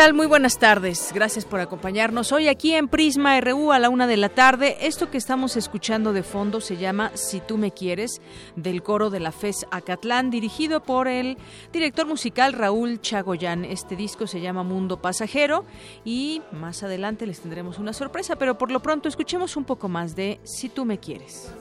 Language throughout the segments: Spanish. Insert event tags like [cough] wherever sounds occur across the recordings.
Muy buenas tardes. Gracias por acompañarnos hoy aquí en Prisma RU a la una de la tarde. Esto que estamos escuchando de fondo se llama Si tú me quieres, del coro de la FES Acatlán, dirigido por el director musical Raúl Chagoyán. Este disco se llama Mundo Pasajero y más adelante les tendremos una sorpresa, pero por lo pronto escuchemos un poco más de Si tú me quieres.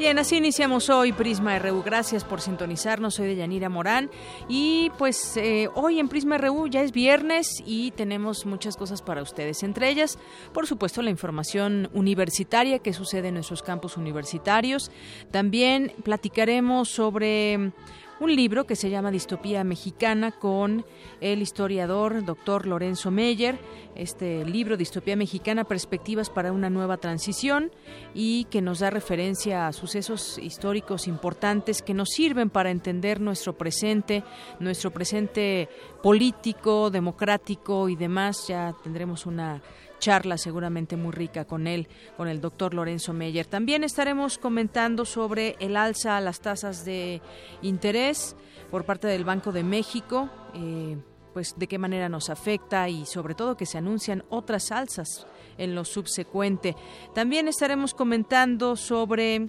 Bien, así iniciamos hoy Prisma RU. Gracias por sintonizarnos. Soy de Yanira Morán. Y pues eh, hoy en Prisma RU ya es viernes y tenemos muchas cosas para ustedes. Entre ellas, por supuesto, la información universitaria que sucede en nuestros campus universitarios. También platicaremos sobre un libro que se llama Distopía Mexicana con el historiador doctor Lorenzo Meyer. Este libro, Distopía Mexicana, Perspectivas para una nueva transición, y que nos da referencia a sucesos históricos importantes que nos sirven para entender nuestro presente, nuestro presente político, democrático y demás. Ya tendremos una charla seguramente muy rica con él, con el doctor Lorenzo Meyer. También estaremos comentando sobre el alza a las tasas de interés por parte del Banco de México. Eh, pues de qué manera nos afecta y sobre todo que se anuncian otras alzas en lo subsecuente. También estaremos comentando sobre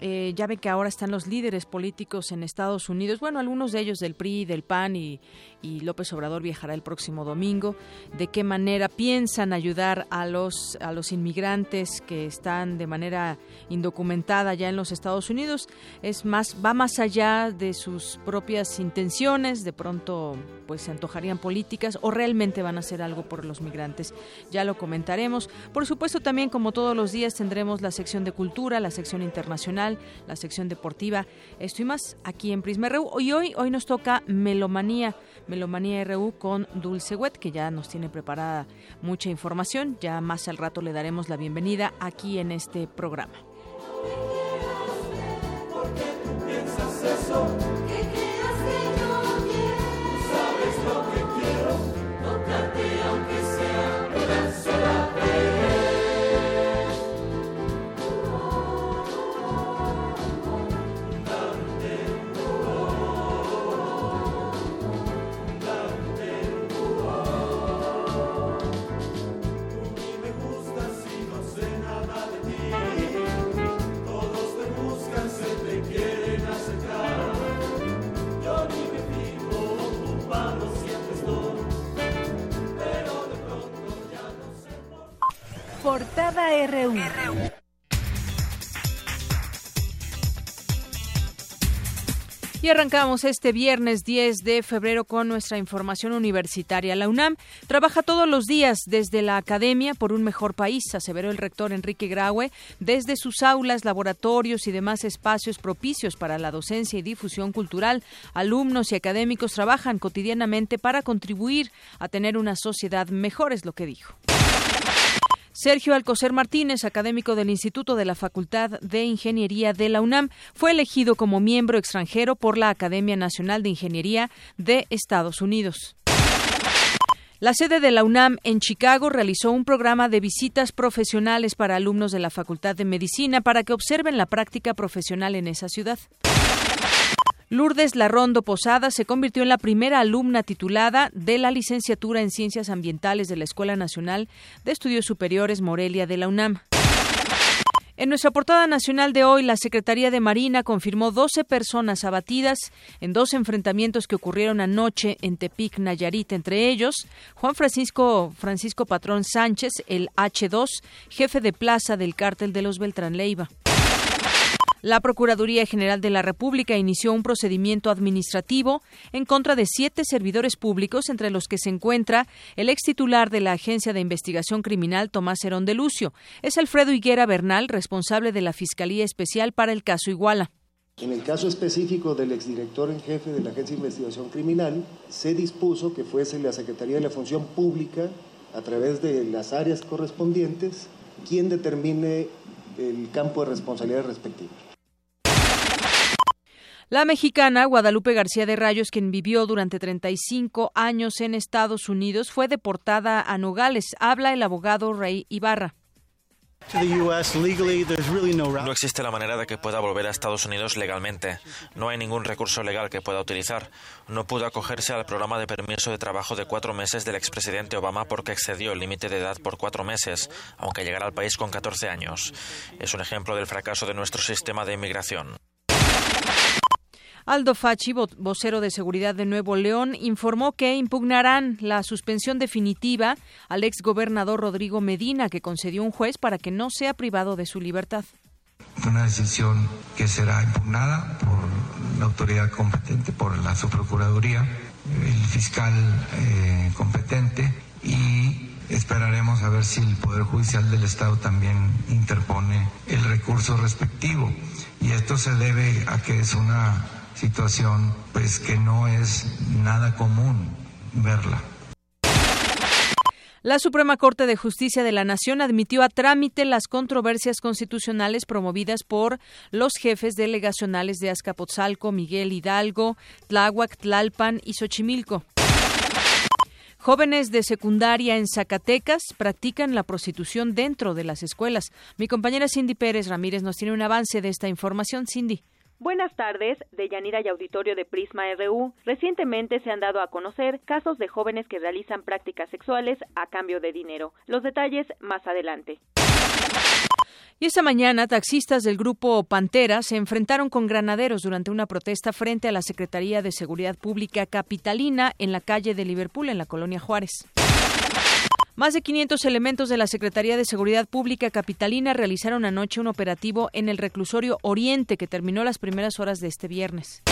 eh, ya ve que ahora están los líderes políticos en Estados Unidos, bueno, algunos de ellos del PRI, del PAN y, y López Obrador viajará el próximo domingo. ¿De qué manera piensan ayudar a los, a los inmigrantes que están de manera indocumentada ya en los Estados Unidos? Es más, va más allá de sus propias intenciones, de pronto pues se antojarían políticas o realmente van a hacer algo por los migrantes. Ya lo comentaremos. Por supuesto, también como todos los días tendremos la sección de cultura, la sección internacional, la sección deportiva, esto y más aquí en Prisma RU. Y hoy, hoy nos toca Melomanía. Melomanía RU con Dulce Wet, que ya nos tiene preparada mucha información. Ya más al rato le daremos la bienvenida aquí en este programa. RU. Y arrancamos este viernes 10 de febrero con nuestra información universitaria. La UNAM trabaja todos los días desde la academia por un mejor país, aseveró el rector Enrique Graue, desde sus aulas, laboratorios y demás espacios propicios para la docencia y difusión cultural. Alumnos y académicos trabajan cotidianamente para contribuir a tener una sociedad mejor, es lo que dijo. Sergio Alcocer Martínez, académico del Instituto de la Facultad de Ingeniería de la UNAM, fue elegido como miembro extranjero por la Academia Nacional de Ingeniería de Estados Unidos. La sede de la UNAM en Chicago realizó un programa de visitas profesionales para alumnos de la Facultad de Medicina para que observen la práctica profesional en esa ciudad. Lourdes Larrondo Posada se convirtió en la primera alumna titulada de la licenciatura en Ciencias Ambientales de la Escuela Nacional de Estudios Superiores Morelia de la UNAM. En nuestra portada nacional de hoy, la Secretaría de Marina confirmó 12 personas abatidas en dos enfrentamientos que ocurrieron anoche en Tepic, Nayarit, entre ellos Juan Francisco Francisco Patrón Sánchez, el H2, jefe de plaza del cártel de los Beltrán Leiva. La Procuraduría General de la República inició un procedimiento administrativo en contra de siete servidores públicos, entre los que se encuentra el ex titular de la Agencia de Investigación Criminal, Tomás Herón de Lucio. Es Alfredo Higuera Bernal, responsable de la Fiscalía Especial para el caso Iguala. En el caso específico del exdirector en jefe de la Agencia de Investigación Criminal, se dispuso que fuese la Secretaría de la Función Pública, a través de las áreas correspondientes, quien determine el campo de responsabilidad respectivo. La mexicana Guadalupe García de Rayos, quien vivió durante 35 años en Estados Unidos, fue deportada a Nogales. Habla el abogado Rey Ibarra. No existe la manera de que pueda volver a Estados Unidos legalmente. No hay ningún recurso legal que pueda utilizar. No pudo acogerse al programa de permiso de trabajo de cuatro meses del expresidente Obama porque excedió el límite de edad por cuatro meses, aunque llegara al país con 14 años. Es un ejemplo del fracaso de nuestro sistema de inmigración. Aldo Fachi, vocero de seguridad de Nuevo León, informó que impugnarán la suspensión definitiva al exgobernador Rodrigo Medina, que concedió un juez para que no sea privado de su libertad. Una decisión que será impugnada por la autoridad competente, por la subprocuraduría, el fiscal eh, competente y esperaremos a ver si el Poder Judicial del Estado también interpone el recurso respectivo. Y esto se debe a que es una situación pues que no es nada común verla. La Suprema Corte de Justicia de la Nación admitió a trámite las controversias constitucionales promovidas por los jefes delegacionales de Azcapotzalco, Miguel Hidalgo, Tláhuac, Tlalpan y Xochimilco. Jóvenes de secundaria en Zacatecas practican la prostitución dentro de las escuelas. Mi compañera Cindy Pérez Ramírez nos tiene un avance de esta información. Cindy. Buenas tardes, de Yanira y Auditorio de Prisma RU. Recientemente se han dado a conocer casos de jóvenes que realizan prácticas sexuales a cambio de dinero. Los detalles más adelante. Y esta mañana, taxistas del grupo Pantera se enfrentaron con granaderos durante una protesta frente a la Secretaría de Seguridad Pública Capitalina en la calle de Liverpool, en la colonia Juárez. Más de 500 elementos de la Secretaría de Seguridad Pública Capitalina realizaron anoche un operativo en el reclusorio Oriente que terminó las primeras horas de este viernes.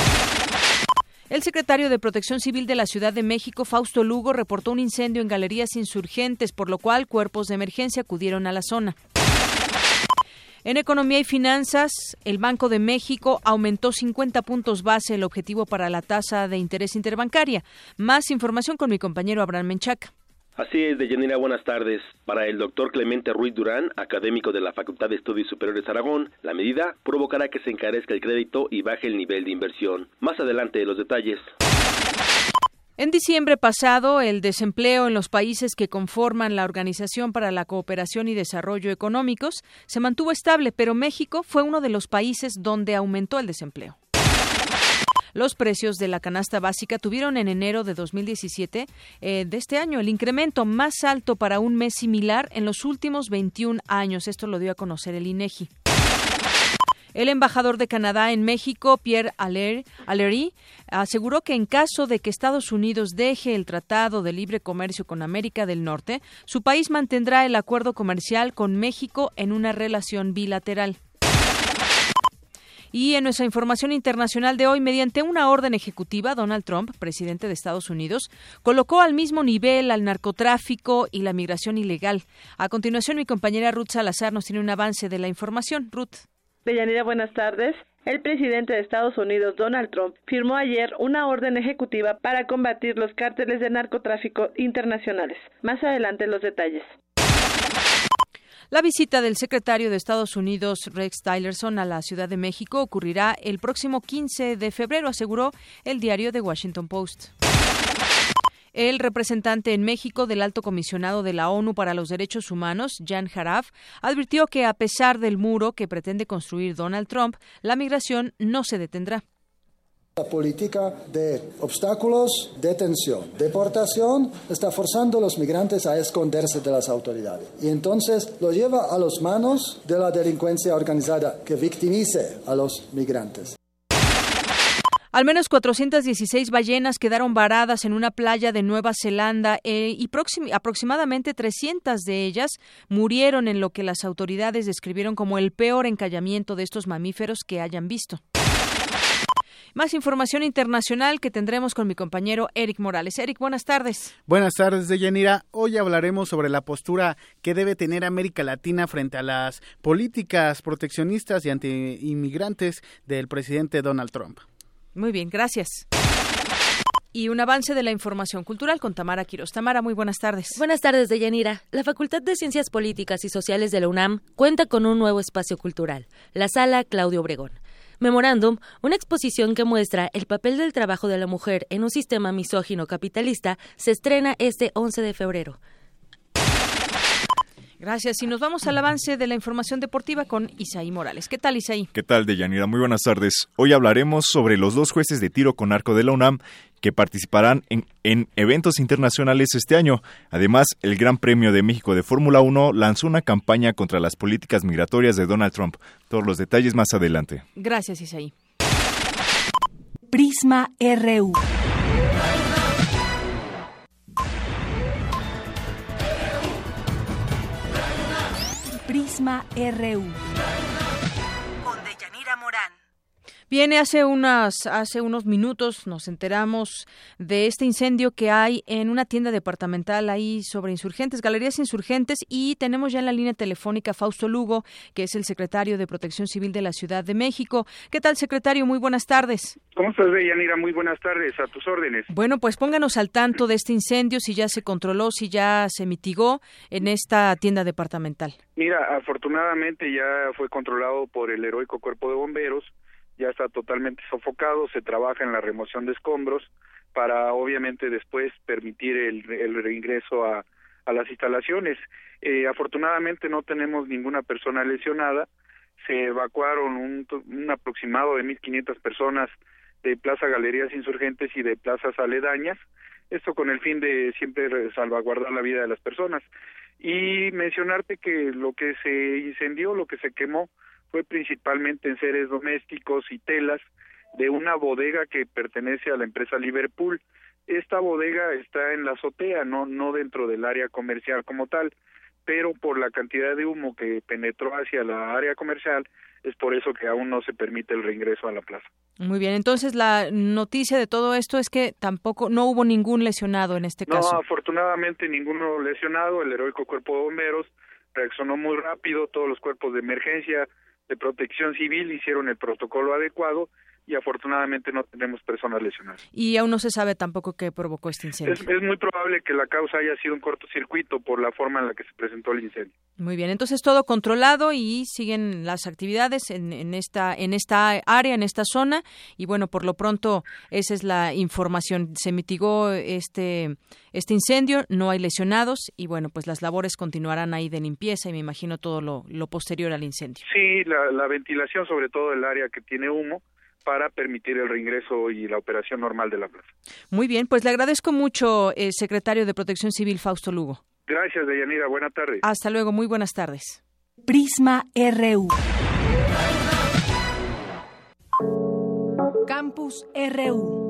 El secretario de Protección Civil de la Ciudad de México, Fausto Lugo, reportó un incendio en galerías insurgentes, por lo cual cuerpos de emergencia acudieron a la zona. En economía y finanzas, el Banco de México aumentó 50 puntos base el objetivo para la tasa de interés interbancaria. Más información con mi compañero Abraham Menchaca. Así es, Deyanira, buenas tardes. Para el doctor Clemente Ruiz Durán, académico de la Facultad de Estudios Superiores Aragón, la medida provocará que se encarezca el crédito y baje el nivel de inversión. Más adelante, los detalles. En diciembre pasado, el desempleo en los países que conforman la Organización para la Cooperación y Desarrollo Económicos se mantuvo estable, pero México fue uno de los países donde aumentó el desempleo. Los precios de la canasta básica tuvieron en enero de 2017 eh, de este año el incremento más alto para un mes similar en los últimos 21 años. Esto lo dio a conocer el INEGI. El embajador de Canadá en México, Pierre Allery, aseguró que en caso de que Estados Unidos deje el Tratado de Libre Comercio con América del Norte, su país mantendrá el acuerdo comercial con México en una relación bilateral. Y en nuestra información internacional de hoy, mediante una orden ejecutiva, Donald Trump, presidente de Estados Unidos, colocó al mismo nivel al narcotráfico y la migración ilegal. A continuación, mi compañera Ruth Salazar nos tiene un avance de la información. Ruth. Deyanira, buenas tardes. El presidente de Estados Unidos, Donald Trump, firmó ayer una orden ejecutiva para combatir los cárteles de narcotráfico internacionales. Más adelante los detalles. La visita del secretario de Estados Unidos, Rex Tillerson, a la Ciudad de México ocurrirá el próximo 15 de febrero, aseguró el diario The Washington Post. El representante en México del Alto Comisionado de la ONU para los Derechos Humanos, Jan Haraf, advirtió que a pesar del muro que pretende construir Donald Trump, la migración no se detendrá. La política de obstáculos, detención, deportación está forzando a los migrantes a esconderse de las autoridades y entonces lo lleva a las manos de la delincuencia organizada que victimice a los migrantes. Al menos 416 ballenas quedaron varadas en una playa de Nueva Zelanda eh, y aproximadamente 300 de ellas murieron en lo que las autoridades describieron como el peor encallamiento de estos mamíferos que hayan visto. Más información internacional que tendremos con mi compañero Eric Morales. Eric, buenas tardes. Buenas tardes, Deyanira. Hoy hablaremos sobre la postura que debe tener América Latina frente a las políticas proteccionistas y anti-inmigrantes del presidente Donald Trump. Muy bien, gracias y un avance de la información cultural con Tamara Quiroz. Tamara, muy buenas tardes. Buenas tardes, Deyanira. La Facultad de Ciencias Políticas y Sociales de la UNAM cuenta con un nuevo espacio cultural, la Sala Claudio Obregón. Memorándum, una exposición que muestra el papel del trabajo de la mujer en un sistema misógino capitalista, se estrena este 11 de febrero. Gracias. Y nos vamos al avance de la información deportiva con Isaí Morales. ¿Qué tal, Isaí? ¿Qué tal, Deyanira? Muy buenas tardes. Hoy hablaremos sobre los dos jueces de tiro con arco de la UNAM que participarán en, en eventos internacionales este año. Además, el Gran Premio de México de Fórmula 1 lanzó una campaña contra las políticas migratorias de Donald Trump. Todos los detalles más adelante. Gracias, Isaí. Prisma RU. Prisma RU. Viene hace unas hace unos minutos nos enteramos de este incendio que hay en una tienda departamental ahí sobre Insurgentes, Galerías Insurgentes y tenemos ya en la línea telefónica Fausto Lugo, que es el secretario de Protección Civil de la Ciudad de México. ¿Qué tal, secretario? Muy buenas tardes. ¿Cómo estás, Deyanira? Muy buenas tardes, a tus órdenes. Bueno, pues pónganos al tanto de este incendio, si ya se controló, si ya se mitigó en esta tienda departamental. Mira, afortunadamente ya fue controlado por el heroico cuerpo de bomberos ya está totalmente sofocado, se trabaja en la remoción de escombros para obviamente después permitir el, el reingreso a, las instalaciones. Eh, afortunadamente no tenemos ninguna persona lesionada, se evacuaron un, un aproximado de 1.500 personas de Plaza Galerías Insurgentes y de plazas aledañas, esto con el fin de siempre salvaguardar la vida de las personas. Y mencionarte que lo que se incendió, lo que se quemó, fue principalmente en seres domésticos y telas de una bodega que pertenece a la empresa Liverpool. Esta bodega está en la azotea, no, no dentro del área comercial como tal, pero por la cantidad de humo que penetró hacia la área comercial, es por eso que aún no se permite el reingreso a la plaza. Muy bien, entonces la noticia de todo esto es que tampoco no hubo ningún lesionado en este caso. No, afortunadamente ninguno lesionado, el heroico cuerpo de bomberos reaccionó muy rápido, todos los cuerpos de emergencia de protección civil hicieron el protocolo adecuado y afortunadamente no tenemos personas lesionadas. Y aún no se sabe tampoco qué provocó este incendio. Es, muy probable que la causa haya sido un cortocircuito por la forma en la que se presentó el incendio. Muy bien, entonces todo controlado y siguen las actividades en, en esta en esta área, en esta zona y bueno, por lo pronto esa es la información. Se mitigó este este incendio, no hay lesionados y bueno, pues las labores continuarán ahí de limpieza y me imagino todo lo, lo posterior al incendio. Sí, la, la ventilación sobre todo del área que tiene humo para permitir el reingreso y la operación normal de la plaza. Muy bien, pues le agradezco mucho, eh, secretario de Protección Civil Fausto Lugo. Gracias, Deyanira. Buenas tardes. Hasta luego, muy buenas tardes. Prisma RU. Campus RU.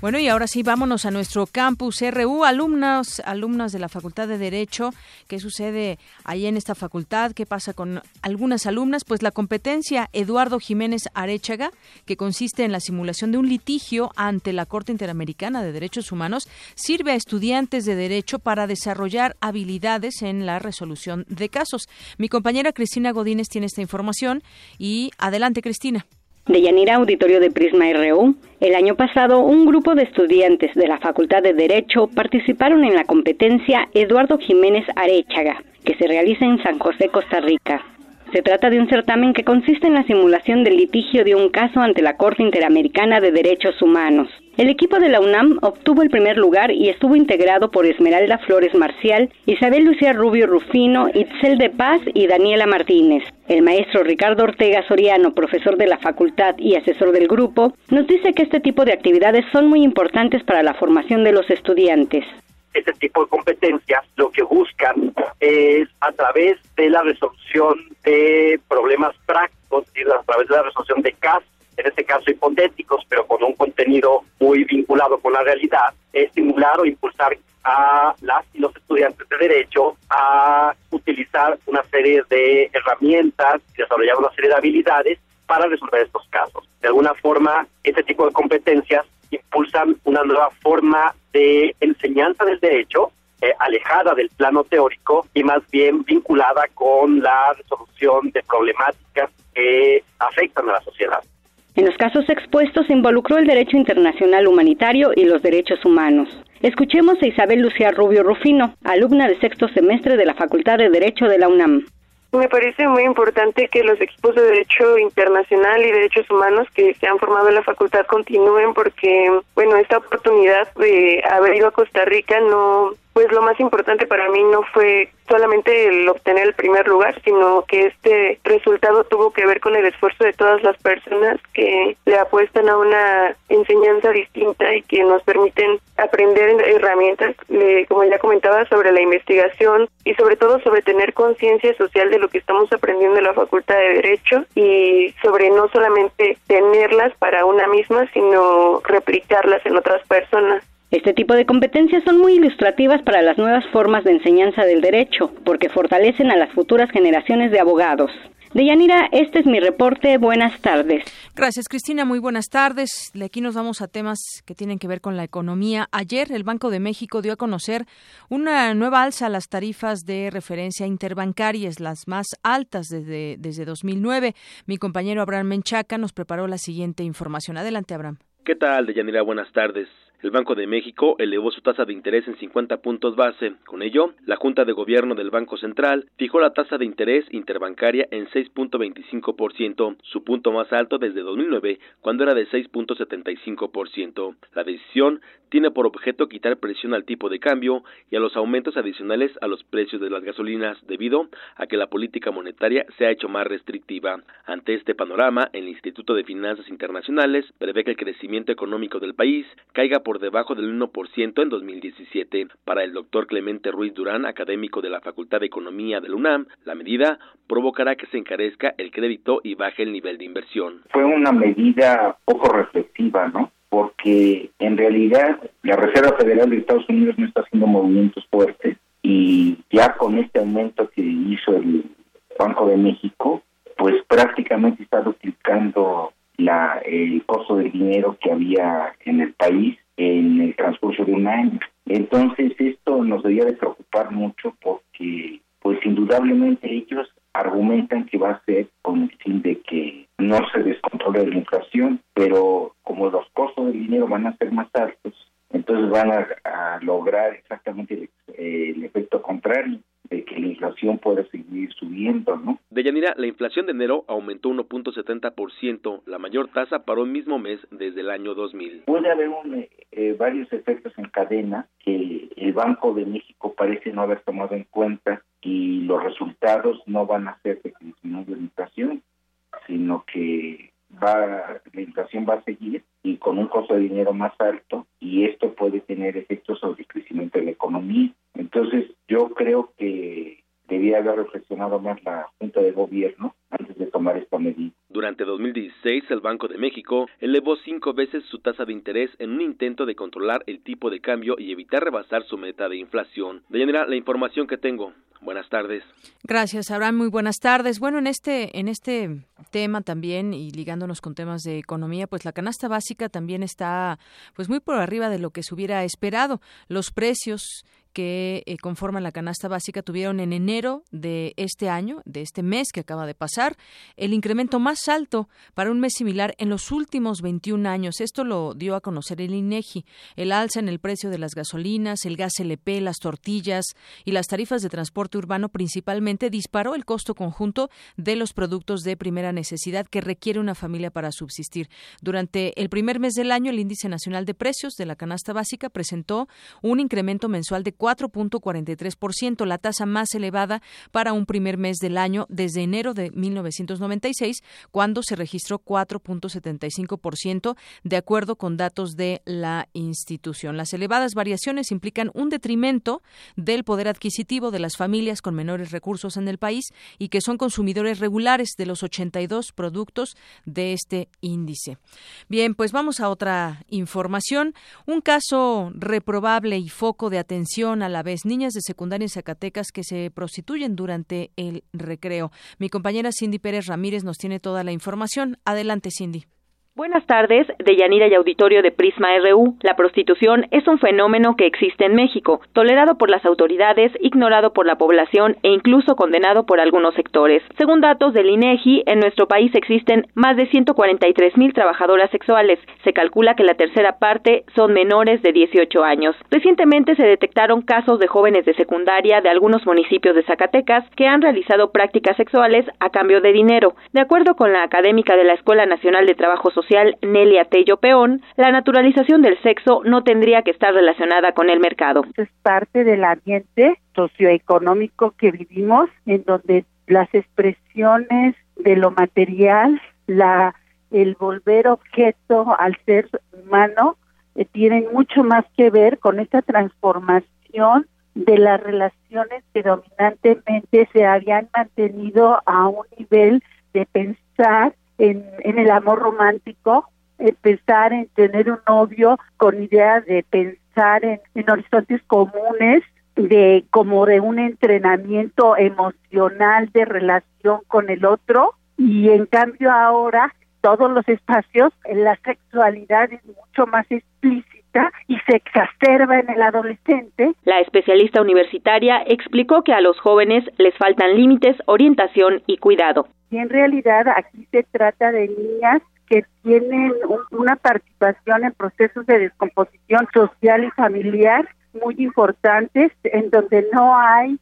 Bueno, y ahora sí, vámonos a nuestro campus RU, alumnos, alumnas de la Facultad de Derecho. ¿Qué sucede ahí en esta facultad? ¿Qué pasa con algunas alumnas? Pues la competencia Eduardo Jiménez Arechaga, que consiste en la simulación de un litigio ante la Corte Interamericana de Derechos Humanos, sirve a estudiantes de Derecho para desarrollar habilidades en la resolución de casos. Mi compañera Cristina Godínez tiene esta información y adelante, Cristina. De Yanira Auditorio de Prisma RU, el año pasado un grupo de estudiantes de la Facultad de Derecho participaron en la competencia Eduardo Jiménez Arechaga, que se realiza en San José, Costa Rica. Se trata de un certamen que consiste en la simulación del litigio de un caso ante la Corte Interamericana de Derechos Humanos. El equipo de la UNAM obtuvo el primer lugar y estuvo integrado por Esmeralda Flores Marcial, Isabel Lucía Rubio Rufino, Itzel de Paz y Daniela Martínez. El maestro Ricardo Ortega Soriano, profesor de la facultad y asesor del grupo, nos dice que este tipo de actividades son muy importantes para la formación de los estudiantes este tipo de competencias lo que buscan es a través de la resolución de problemas prácticos y a través de la resolución de casos en este caso hipotéticos, pero con un contenido muy vinculado con la realidad, estimular o impulsar a las y los estudiantes de derecho a utilizar una serie de herramientas y desarrollar una serie de habilidades para resolver estos casos. De alguna forma, este tipo de competencias impulsan una nueva forma de enseñanza del derecho eh, alejada del plano teórico y más bien vinculada con la resolución de problemáticas que afectan a la sociedad. En los casos expuestos se involucró el derecho internacional humanitario y los derechos humanos. Escuchemos a Isabel Lucía Rubio Rufino, alumna de sexto semestre de la Facultad de Derecho de la UNAM. Me parece muy importante que los equipos de Derecho Internacional y Derechos Humanos que se han formado en la facultad continúen porque, bueno, esta oportunidad de haber ido a Costa Rica no pues lo más importante para mí no fue solamente el obtener el primer lugar, sino que este resultado tuvo que ver con el esfuerzo de todas las personas que le apuestan a una enseñanza distinta y que nos permiten aprender herramientas, como ya comentaba, sobre la investigación y sobre todo sobre tener conciencia social de lo que estamos aprendiendo en la Facultad de Derecho y sobre no solamente tenerlas para una misma, sino replicarlas en otras personas. Este tipo de competencias son muy ilustrativas para las nuevas formas de enseñanza del derecho, porque fortalecen a las futuras generaciones de abogados. Deyanira, este es mi reporte. Buenas tardes. Gracias, Cristina. Muy buenas tardes. De aquí nos vamos a temas que tienen que ver con la economía. Ayer el Banco de México dio a conocer una nueva alza a las tarifas de referencia interbancarias, las más altas desde, desde 2009. Mi compañero Abraham Menchaca nos preparó la siguiente información. Adelante, Abraham. ¿Qué tal, Deyanira? Buenas tardes. El Banco de México elevó su tasa de interés en 50 puntos base. Con ello, la Junta de Gobierno del Banco Central fijó la tasa de interés interbancaria en 6.25%, su punto más alto desde 2009, cuando era de 6.75%. La decisión tiene por objeto quitar presión al tipo de cambio y a los aumentos adicionales a los precios de las gasolinas debido a que la política monetaria se ha hecho más restrictiva. Ante este panorama, el Instituto de Finanzas Internacionales prevé que el crecimiento económico del país caiga por debajo del 1% en 2017. Para el doctor Clemente Ruiz Durán, académico de la Facultad de Economía del UNAM, la medida provocará que se encarezca el crédito y baje el nivel de inversión. Fue una medida poco reflexiva, ¿no? Porque en realidad la Reserva Federal de Estados Unidos no está haciendo movimientos fuertes y ya con este aumento que hizo el Banco de México, pues prácticamente está duplicando la, el costo del dinero que había en el país en el transcurso de un año. Entonces esto nos debería de preocupar mucho porque pues indudablemente ellos argumentan que va a ser con el fin de que no se descontrole la inflación, pero como los costos del dinero van a ser más altos, entonces van a, lograr exactamente el efecto contrario de que la inflación pueda seguir subiendo, la inflación de enero aumentó 1.70%, la mayor tasa para un mismo mes desde el año 2000. Puede haber eh, varios efectos en cadena que el Banco de México parece no haber tomado en cuenta y los resultados no van a ser de que disminuya la inflación, sino que va la inflación va a seguir y con un costo de dinero más alto y esto puede tener efectos sobre el crecimiento de la economía. Entonces yo creo que debía haber reflexionado más la Junta de Gobierno antes de tomar esta medida. Durante 2016, el Banco de México elevó cinco veces su tasa de interés en un intento de controlar el tipo de cambio y evitar rebasar su meta de inflación. De manera, la información que tengo. Buenas tardes. Gracias, Abraham. Muy buenas tardes. Bueno, en este en este tema también y ligándonos con temas de economía, pues la canasta básica también está pues muy por arriba de lo que se hubiera esperado. Los precios que eh, conforman la canasta básica tuvieron en enero de este año, de este mes que acaba de pasar, el incremento más alto para un mes similar en los últimos 21 años. Esto lo dio a conocer el INEGI. El alza en el precio de las gasolinas, el gas LP, las tortillas y las tarifas de transporte urbano principalmente disparó el costo conjunto de los productos de primera necesidad que requiere una familia para subsistir. Durante el primer mes del año, el Índice Nacional de Precios de la Canasta Básica presentó un incremento mensual de 4.43%, la tasa más elevada para un primer mes del año desde enero de 1996, cuando se registró 4.75%, de acuerdo con datos de la institución. Las elevadas variaciones implican un detrimento del poder adquisitivo de las familias con menores recursos en el país y que son consumidores regulares de los 82 productos de este índice. Bien, pues vamos a otra información. Un caso reprobable y foco de atención a la vez. Niñas de secundaria en Zacatecas que se prostituyen durante el recreo. Mi compañera Cindy Pérez Ramírez nos tiene toda la información. Adelante, Cindy. Buenas tardes, de Yanira y Auditorio de Prisma RU. La prostitución es un fenómeno que existe en México, tolerado por las autoridades, ignorado por la población e incluso condenado por algunos sectores. Según datos del INEGI, en nuestro país existen más de 143 mil trabajadoras sexuales. Se calcula que la tercera parte son menores de 18 años. Recientemente se detectaron casos de jóvenes de secundaria de algunos municipios de Zacatecas que han realizado prácticas sexuales a cambio de dinero. De acuerdo con la académica de la Escuela Nacional de Trabajo Social, Nelia Tello Peón, la naturalización del sexo no tendría que estar relacionada con el mercado. Es parte del ambiente socioeconómico que vivimos, en donde las expresiones de lo material, la el volver objeto al ser humano, eh, tienen mucho más que ver con esta transformación de las relaciones que dominantemente se habían mantenido a un nivel de pensar en, el amor romántico, pensar en tener un novio con idea de pensar en, en horizontes comunes, de como de un entrenamiento emocional de relación con el otro. Y en cambio ahora todos los espacios la sexualidad es mucho más explícita y se exacerba en el adolescente. La especialista universitaria explicó que a los jóvenes les faltan límites, orientación y cuidado. Y en realidad aquí se trata de niñas que tienen una participación en procesos de descomposición social y familiar muy importantes, en donde no hay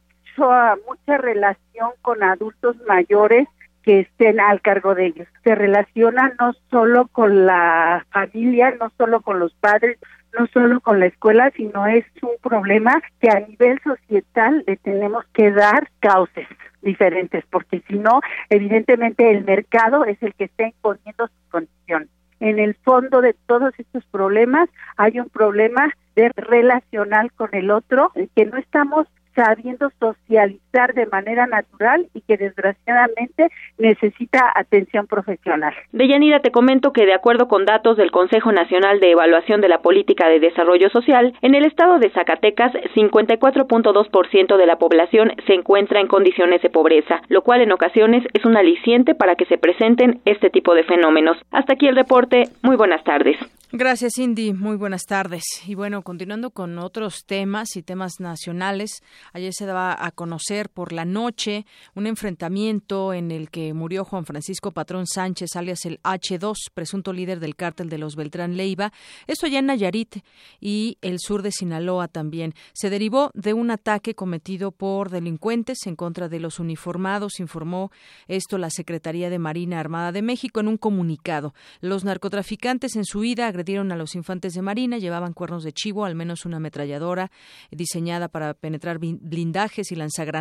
mucha relación con adultos mayores que estén al cargo de ellos. Se relaciona no solo con la familia, no solo con los padres, no solo con la escuela, sino es un problema que a nivel societal le tenemos que dar cauces diferentes, porque si no, evidentemente el mercado es el que está imponiendo sus condiciones. En el fondo de todos estos problemas hay un problema de relacional con el otro, que no estamos sabiendo socializar de manera natural y que desgraciadamente necesita atención profesional. Deyanira, te comento que de acuerdo con datos del Consejo Nacional de Evaluación de la Política de Desarrollo Social, en el estado de Zacatecas, 54.2% de la población se encuentra en condiciones de pobreza, lo cual en ocasiones es un aliciente para que se presenten este tipo de fenómenos. Hasta aquí el reporte. Muy buenas tardes. Gracias, Cindy. Muy buenas tardes. Y bueno, continuando con otros temas y temas nacionales, ayer se daba a conocer por la noche un enfrentamiento en el que murió Juan Francisco Patrón Sánchez, alias el H2, presunto líder del cártel de los Beltrán Leiva. Esto allá en Nayarit y el sur de Sinaloa también. Se derivó de un ataque cometido por delincuentes en contra de los uniformados, informó esto la Secretaría de Marina Armada de México en un comunicado. Los narcotraficantes en su ida agredieron a los infantes de Marina, llevaban cuernos de chivo, al menos una ametralladora diseñada para penetrar blindajes y lanzagranadas,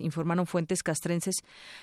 informaron fuentes castrenses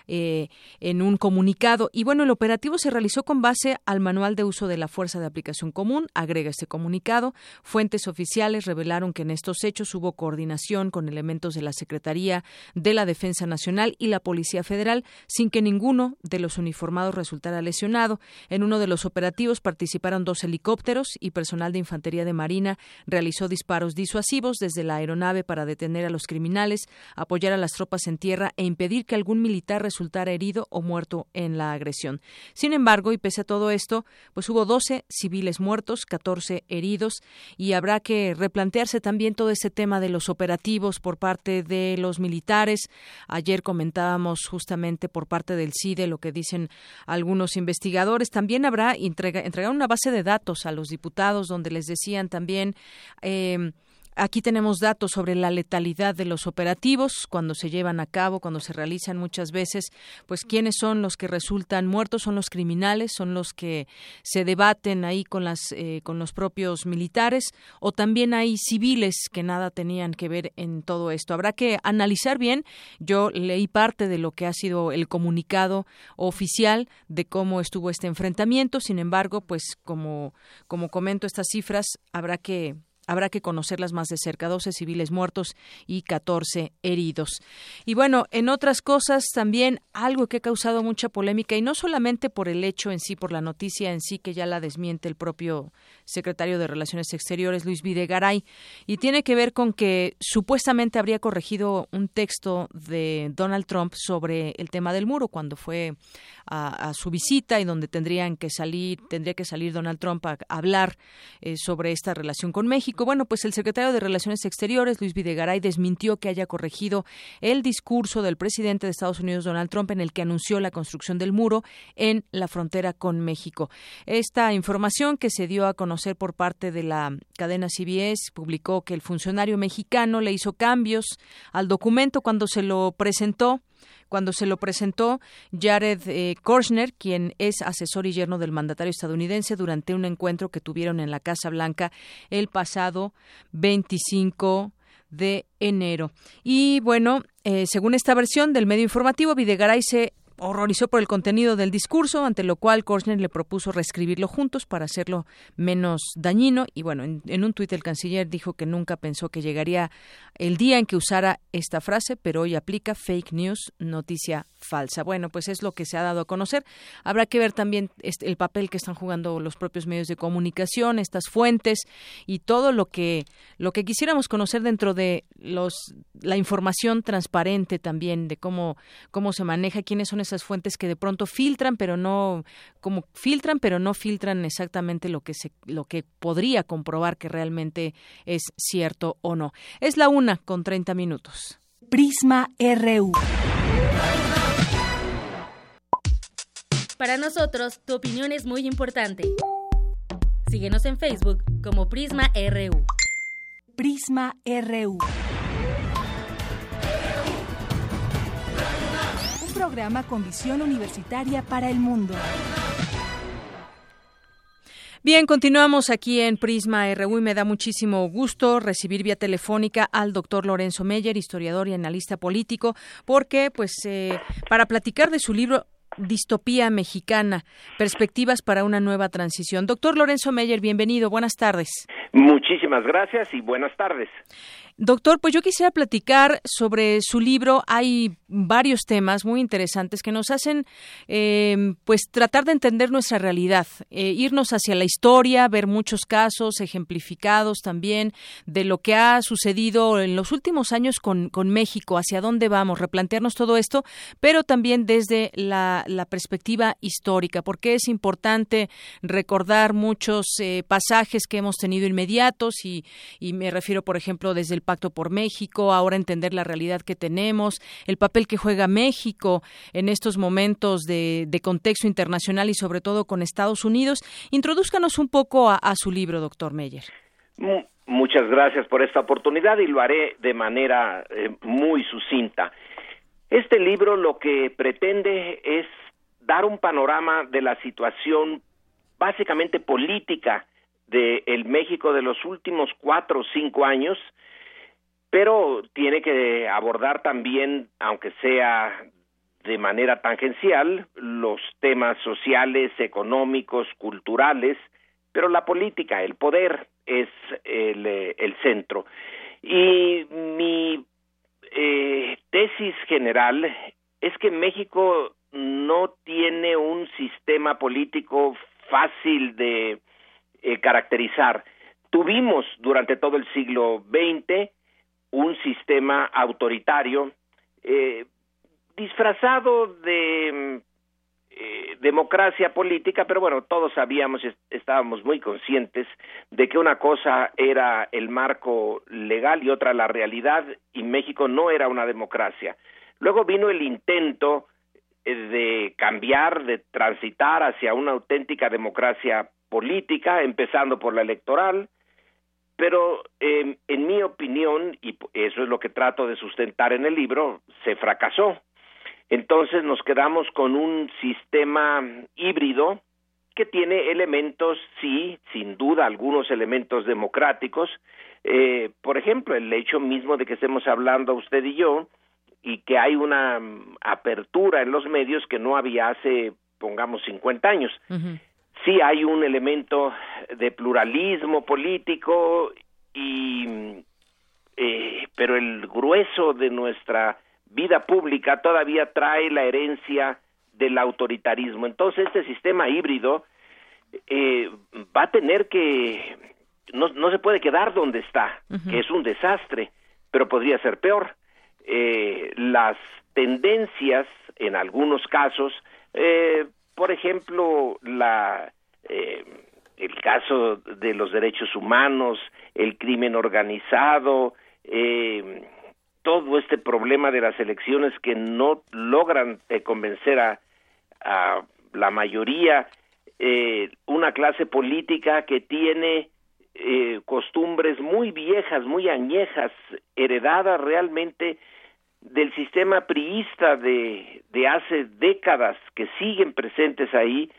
eh, en un comunicado. Y bueno, el operativo se realizó con base al manual de uso de la fuerza de aplicación común, agrega este comunicado. Fuentes oficiales revelaron que en estos hechos hubo coordinación con elementos de la Secretaría de la Defensa Nacional y la Policía Federal, sin que ninguno de los uniformados resultara lesionado. En uno de los operativos participaron dos helicópteros y personal de infantería de Marina realizó disparos disuasivos desde la aeronave para detener a los criminales, apoyar a las tropas en tierra e impedir que algún militar resultara herido o muerto en la agresión. Sin embargo, y pese a todo esto, pues hubo 12 civiles muertos, 14 heridos y habrá que replantearse también todo ese tema de los operativos por parte de los militares. Ayer comentábamos justamente por parte del CIDE lo que dicen algunos investigadores. También habrá entregar una base de datos a los diputados donde les decían también eh, Aquí tenemos datos sobre la letalidad de los operativos cuando se llevan a cabo, cuando se realizan muchas veces, pues quiénes son los que resultan muertos, son los criminales, son los que se debaten ahí con las eh, con los propios militares o también hay civiles que nada tenían que ver en todo esto. Habrá que analizar bien. Yo leí parte de lo que ha sido el comunicado oficial de cómo estuvo este enfrentamiento. Sin embargo, pues como como comento estas cifras, habrá que Habrá que conocerlas más de cerca. 12 civiles muertos y 14 heridos. Y bueno, en otras cosas también algo que ha causado mucha polémica y no solamente por el hecho en sí, por la noticia en sí que ya la desmiente el propio secretario de Relaciones Exteriores, Luis Videgaray, y tiene que ver con que supuestamente habría corregido un texto de Donald Trump sobre el tema del muro cuando fue a, su visita y donde tendrían que salir, tendría que salir Donald Trump a, hablar eh, sobre esta relación con México. Bueno, pues el secretario de Relaciones Exteriores, Luis Videgaray, desmintió que haya corregido el discurso del presidente de Estados Unidos, Donald Trump, en el que anunció la construcción del muro en la frontera con México. Esta información que se dio a conocer por parte de la cadena CBS publicó que el funcionario mexicano le hizo cambios al documento cuando se lo presentó cuando se lo presentó Jared eh, Korshner, quien es asesor y yerno del mandatario estadounidense, durante un encuentro que tuvieron en la Casa Blanca el pasado 25 de enero. Y bueno, eh, según esta versión del medio informativo, Videgaray se horrorizó por el contenido del discurso, ante lo cual Korshner le propuso reescribirlo juntos para hacerlo menos dañino. Y bueno, en, un tuit el canciller dijo que nunca pensó que llegaría el día en que usara esta frase, pero hoy aplica fake news, noticia falsa. Bueno, pues es lo que se ha dado a conocer. Habrá que ver también este, el papel que están jugando los propios medios de comunicación, estas fuentes y todo lo que lo que quisiéramos conocer dentro de los la información transparente también de cómo cómo se maneja, quiénes son esas fuentes que de pronto filtran, pero no como filtran, pero no filtran exactamente lo que se lo que podría comprobar que realmente es cierto o no. Es la una con 30 minutos. Prisma RU. Para nosotros, tu opinión es muy importante. Síguenos en Facebook como Prisma RU. Prisma RU. Programa con visión universitaria para el mundo. Bien, continuamos aquí en Prisma RU y me da muchísimo gusto recibir vía telefónica al doctor Lorenzo Meyer, historiador y analista político, porque pues eh, para platicar de su libro Distopía Mexicana, Perspectivas para una nueva transición. Doctor Lorenzo Meyer, bienvenido, buenas tardes. Muchísimas gracias y buenas tardes. Doctor, pues yo quisiera platicar sobre su libro. Hay varios temas muy interesantes que nos hacen, em, pues, tratar de entender nuestra realidad, eh, irnos hacia la historia, ver muchos casos ejemplificados también de lo que ha sucedido en los últimos años con, con México, hacia dónde vamos, replantearnos todo esto, pero también desde la, la perspectiva histórica, porque es importante recordar muchos eh, pasajes que hemos tenido inmediatos y, y me refiero, por ejemplo, desde el Pacto por México, ahora entender la realidad que tenemos, el papel que juega México en estos momentos de, contexto internacional y sobre todo con Estados Unidos. Introduzcanos un poco a, su libro, doctor Meyer. Muchas gracias por esta oportunidad y lo haré de manera eh, muy sucinta. Este libro lo que pretende es dar un panorama de la situación básicamente política del el México de los últimos cuatro o cinco años pero tiene que abordar también, aunque sea de manera tangencial, los temas sociales, económicos, culturales, pero la política, el poder es el, el centro. Y mi eh, tesis general es que México no tiene un sistema político fácil de eh, caracterizar. Tuvimos durante todo el siglo XX un sistema autoritario eh, disfrazado de eh, democracia política, pero bueno, todos sabíamos, estábamos muy conscientes de que una cosa era el marco legal y otra la realidad, y México no era una democracia. Luego vino el intento eh, de cambiar, de transitar hacia una auténtica democracia política, empezando por la electoral, pero em, en mi opinión, y eso es lo que trato de sustentar en el libro, se fracasó. Entonces nos quedamos con un sistema híbrido que tiene elementos, sí, sin duda, algunos elementos democráticos. Eh, por ejemplo, el hecho mismo de que estemos hablando usted y yo y que hay una apertura en los medios que no había hace, pongamos, 50 años sí hay un elemento de pluralismo político y eh, pero el grueso de nuestra vida pública todavía trae la herencia del autoritarismo. Entonces este sistema híbrido eh, va a tener que no, no se puede quedar donde está, que es un desastre, pero podría ser peor. Eh, las tendencias en algunos casos eh, por ejemplo, la, eh, el caso de los derechos humanos, el crimen organizado, eh, todo este problema de las elecciones que no logran eh, convencer a, a, la mayoría, eh, una clase política que tiene eh, costumbres muy viejas, muy añejas, heredadas realmente del sistema priista de, de hace décadas que siguen presentes ahí,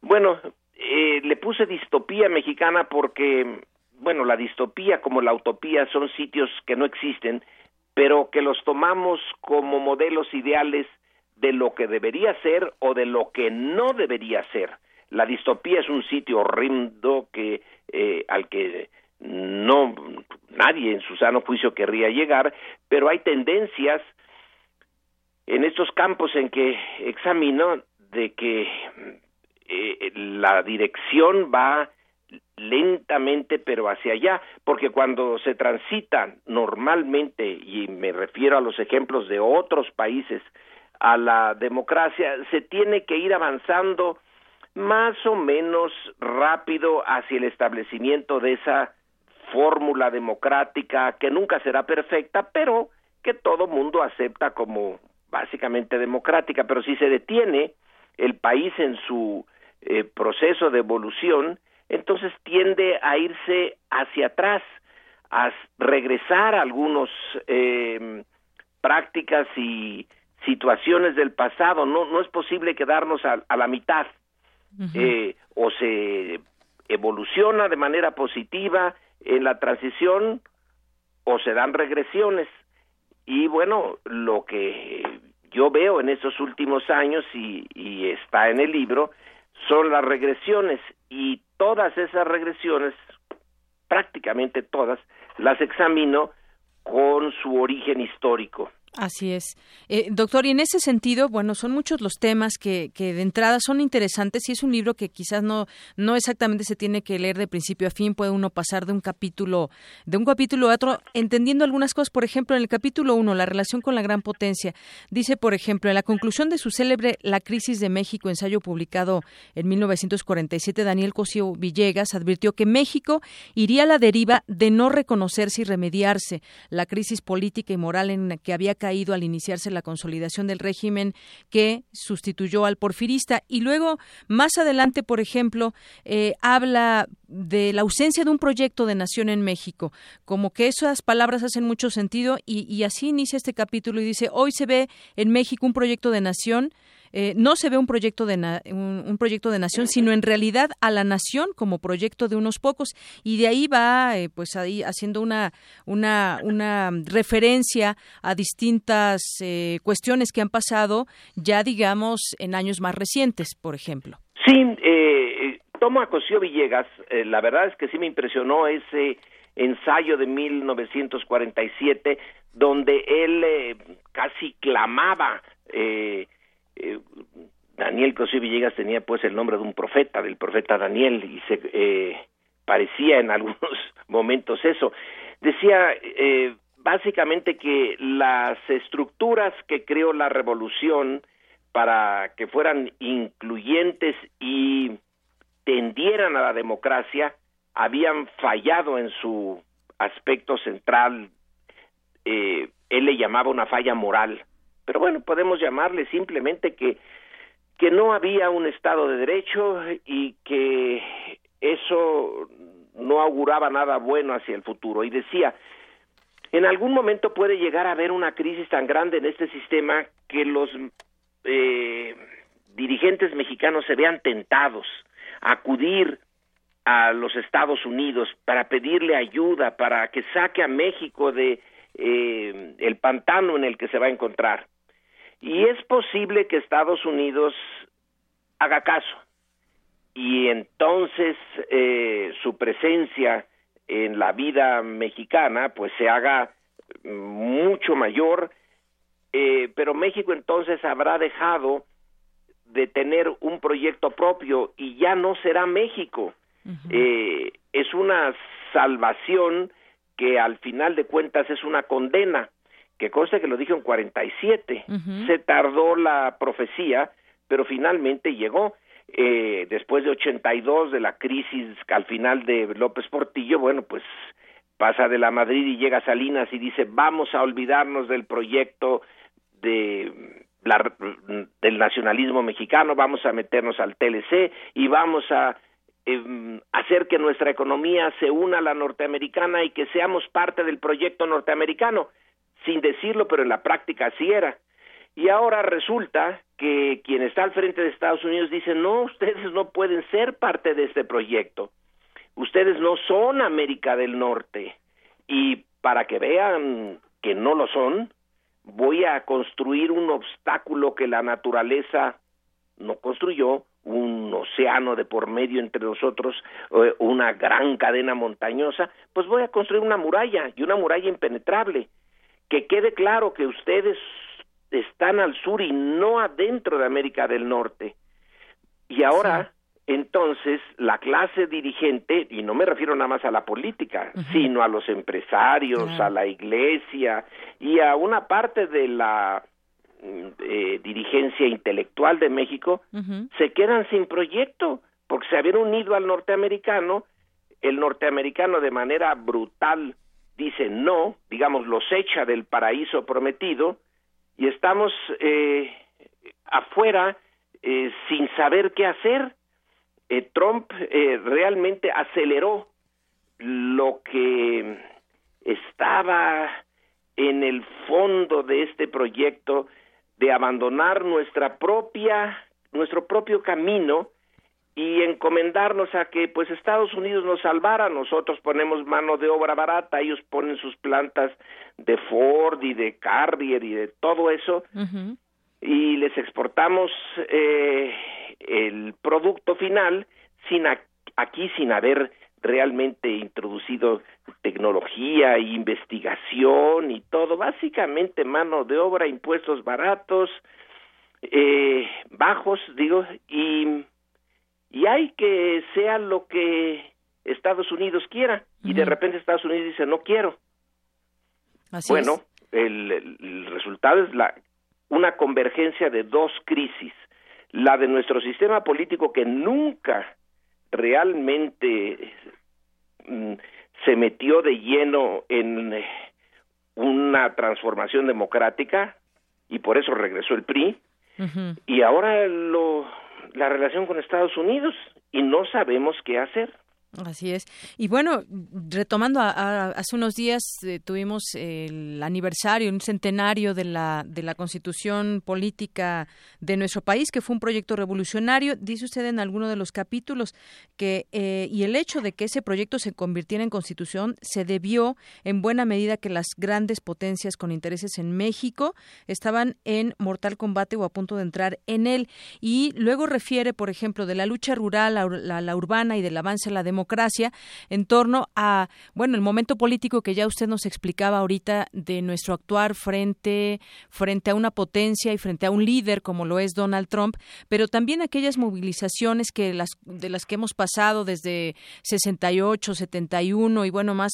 bueno, eh, le puse distopía mexicana porque, bueno, la distopía como la utopía son sitios que no existen, pero que los tomamos como modelos ideales de lo que debería ser o de lo que no debería ser. La distopía es un sitio horrendo que eh, al que no nadie en su sano juicio querría llegar, pero hay tendencias en estos campos en que examino de que eh, la dirección va lentamente pero hacia allá, porque cuando se transita normalmente, y me refiero a los ejemplos de otros países, a la democracia, se tiene que ir avanzando más o menos rápido hacia el establecimiento de esa fórmula democrática que nunca será perfecta, pero que todo mundo acepta como básicamente democrática, pero si se detiene el país en su eh, proceso de evolución, entonces tiende a irse hacia atrás, a regresar a algunos eh, prácticas y situaciones del pasado. No, no es posible quedarnos a, a la mitad. eh, o se evoluciona de manera positiva en la transición o se dan regresiones. Y bueno, lo que yo veo en estos últimos años y, y está en el libro son las regresiones y todas esas regresiones, prácticamente todas, las examino con su origen histórico. Así es. Eh, doctor, y en ese sentido, bueno, son muchos los temas que, que de entrada son interesantes y es un libro que quizás no, no exactamente se tiene que leer de principio a fin, puede uno pasar de un capítulo, de un capítulo a otro, entendiendo algunas cosas. Por ejemplo, en el capítulo 1, la relación con la gran potencia, dice, por ejemplo, en la conclusión de su célebre La crisis de México, ensayo publicado en 1947, Daniel Cosío Villegas advirtió que México iría a la deriva de no reconocerse y remediarse la crisis política y moral en la que había caído al iniciarse la consolidación del régimen que sustituyó al porfirista. Y luego, más adelante, por ejemplo, eh, habla de la ausencia de un proyecto de nación en México, como que esas palabras hacen mucho sentido y, y así inicia este capítulo y dice, hoy se ve en México un proyecto de nación eh, no se ve un proyecto de un, proyecto de nación, sino en realidad a la nación como proyecto de unos pocos y de ahí va eh, pues ahí haciendo una una una referencia a distintas eh, cuestiones que han pasado ya digamos en años más recientes, por ejemplo. Sí, eh, tomo a Cosío Villegas, la verdad es que sí me impresionó ese ensayo de 1947 donde él casi clamaba eh, eh, Daniel Cosío Villegas tenía pues el nombre de un profeta, del profeta Daniel, y se eh, parecía en [laughs] algunos momentos eso. Decía, eh, básicamente que las estructuras que creó la revolución para que fueran incluyentes y tendieran a la democracia habían fallado en su aspecto central. Eh, él le llamaba una falla moral, pero bueno, podemos llamarle simplemente que que no había un Estado de Derecho y que eso no auguraba nada bueno hacia el futuro. Y decía, en algún momento puede llegar a haber una crisis tan grande en este sistema que los eh, dirigentes mexicanos se vean tentados a acudir a los Estados Unidos para pedirle ayuda, para que saque a México de eh, el pantano en el que se va a encontrar. Y es posible que Estados Unidos haga caso. Y entonces eh, su presencia en la vida mexicana pues se haga mucho mayor, eh, pero México entonces habrá dejado de tener un proyecto propio y ya no será México. eh, es una salvación que al final de cuentas es una condena, que consta que lo dijo en 47. Se tardó la profecía, pero finalmente llegó. Eh, después de 82 de la crisis al final de López Portillo, bueno, pues pasa de la Madrid y llega a Salinas y dice vamos a olvidarnos del proyecto de la, del nacionalismo mexicano, vamos a meternos al TLC y vamos a eh, hacer que nuestra economía se una a la norteamericana y que seamos parte del proyecto norteamericano, sin decirlo, pero en la práctica así era. Y ahora resulta que quien está al frente de Estados Unidos dice, no, ustedes no pueden ser parte de este proyecto. Ustedes no son América del Norte. Y para que vean que no lo son, voy a construir un obstáculo que la naturaleza no construyó, un océano de por medio entre nosotros, eh, una gran cadena montañosa, pues voy a construir una muralla y una muralla impenetrable. Que quede claro que ustedes están al sur y no adentro de América del Norte. Y ahora, entonces, la clase dirigente, y no me refiero nada más a la política, sino a los empresarios, a la iglesia y a una parte de la eh, dirigencia intelectual de México, se quedan sin proyecto, porque se habían unido al norteamericano, el norteamericano de manera brutal dice no, digamos, los echa del paraíso prometido, y estamos eh, afuera eh, sin saber qué hacer. Eh, Trump eh, realmente aceleró lo que estaba en el fondo de este proyecto de abandonar nuestra propia nuestro propio camino y encomendarnos a que pues Estados Unidos nos salvara, nosotros ponemos mano de obra barata, ellos ponen sus plantas de Ford y de Carrier y de todo eso y les exportamos eh, el producto final sin aquí sin haber realmente introducido tecnología e investigación y todo, básicamente mano de obra, impuestos baratos, eh, bajos, digo, y y hay que sea lo que Estados Unidos quiera y de repente Estados Unidos dice no quiero bueno el, el, resultado es la una convergencia de dos crisis la de nuestro sistema político que nunca realmente mm, se metió de lleno en eh, una transformación democrática y por eso regresó el PRI y ahora lo la relación con Estados Unidos y no sabemos qué hacer. Así es. Y bueno, retomando, a, hace unos días eh, tuvimos el aniversario, un centenario de la, de la constitución política de nuestro país, que fue un proyecto revolucionario. Dice usted en alguno de los capítulos que, eh, y el hecho de que ese proyecto se convirtiera en constitución se debió en buena medida que las grandes potencias con intereses en México estaban en mortal combate o a punto de entrar en él. Y luego refiere, por ejemplo, de la lucha rural, la, la urbana y del avance a la democracia democracia en torno a, bueno, el momento político que ya usted nos explicaba ahorita de nuestro actuar frente, frente a una potencia y frente a un líder como lo es Donald Trump, pero también aquellas movilizaciones que las, de las que hemos pasado desde 68, 71 y bueno, más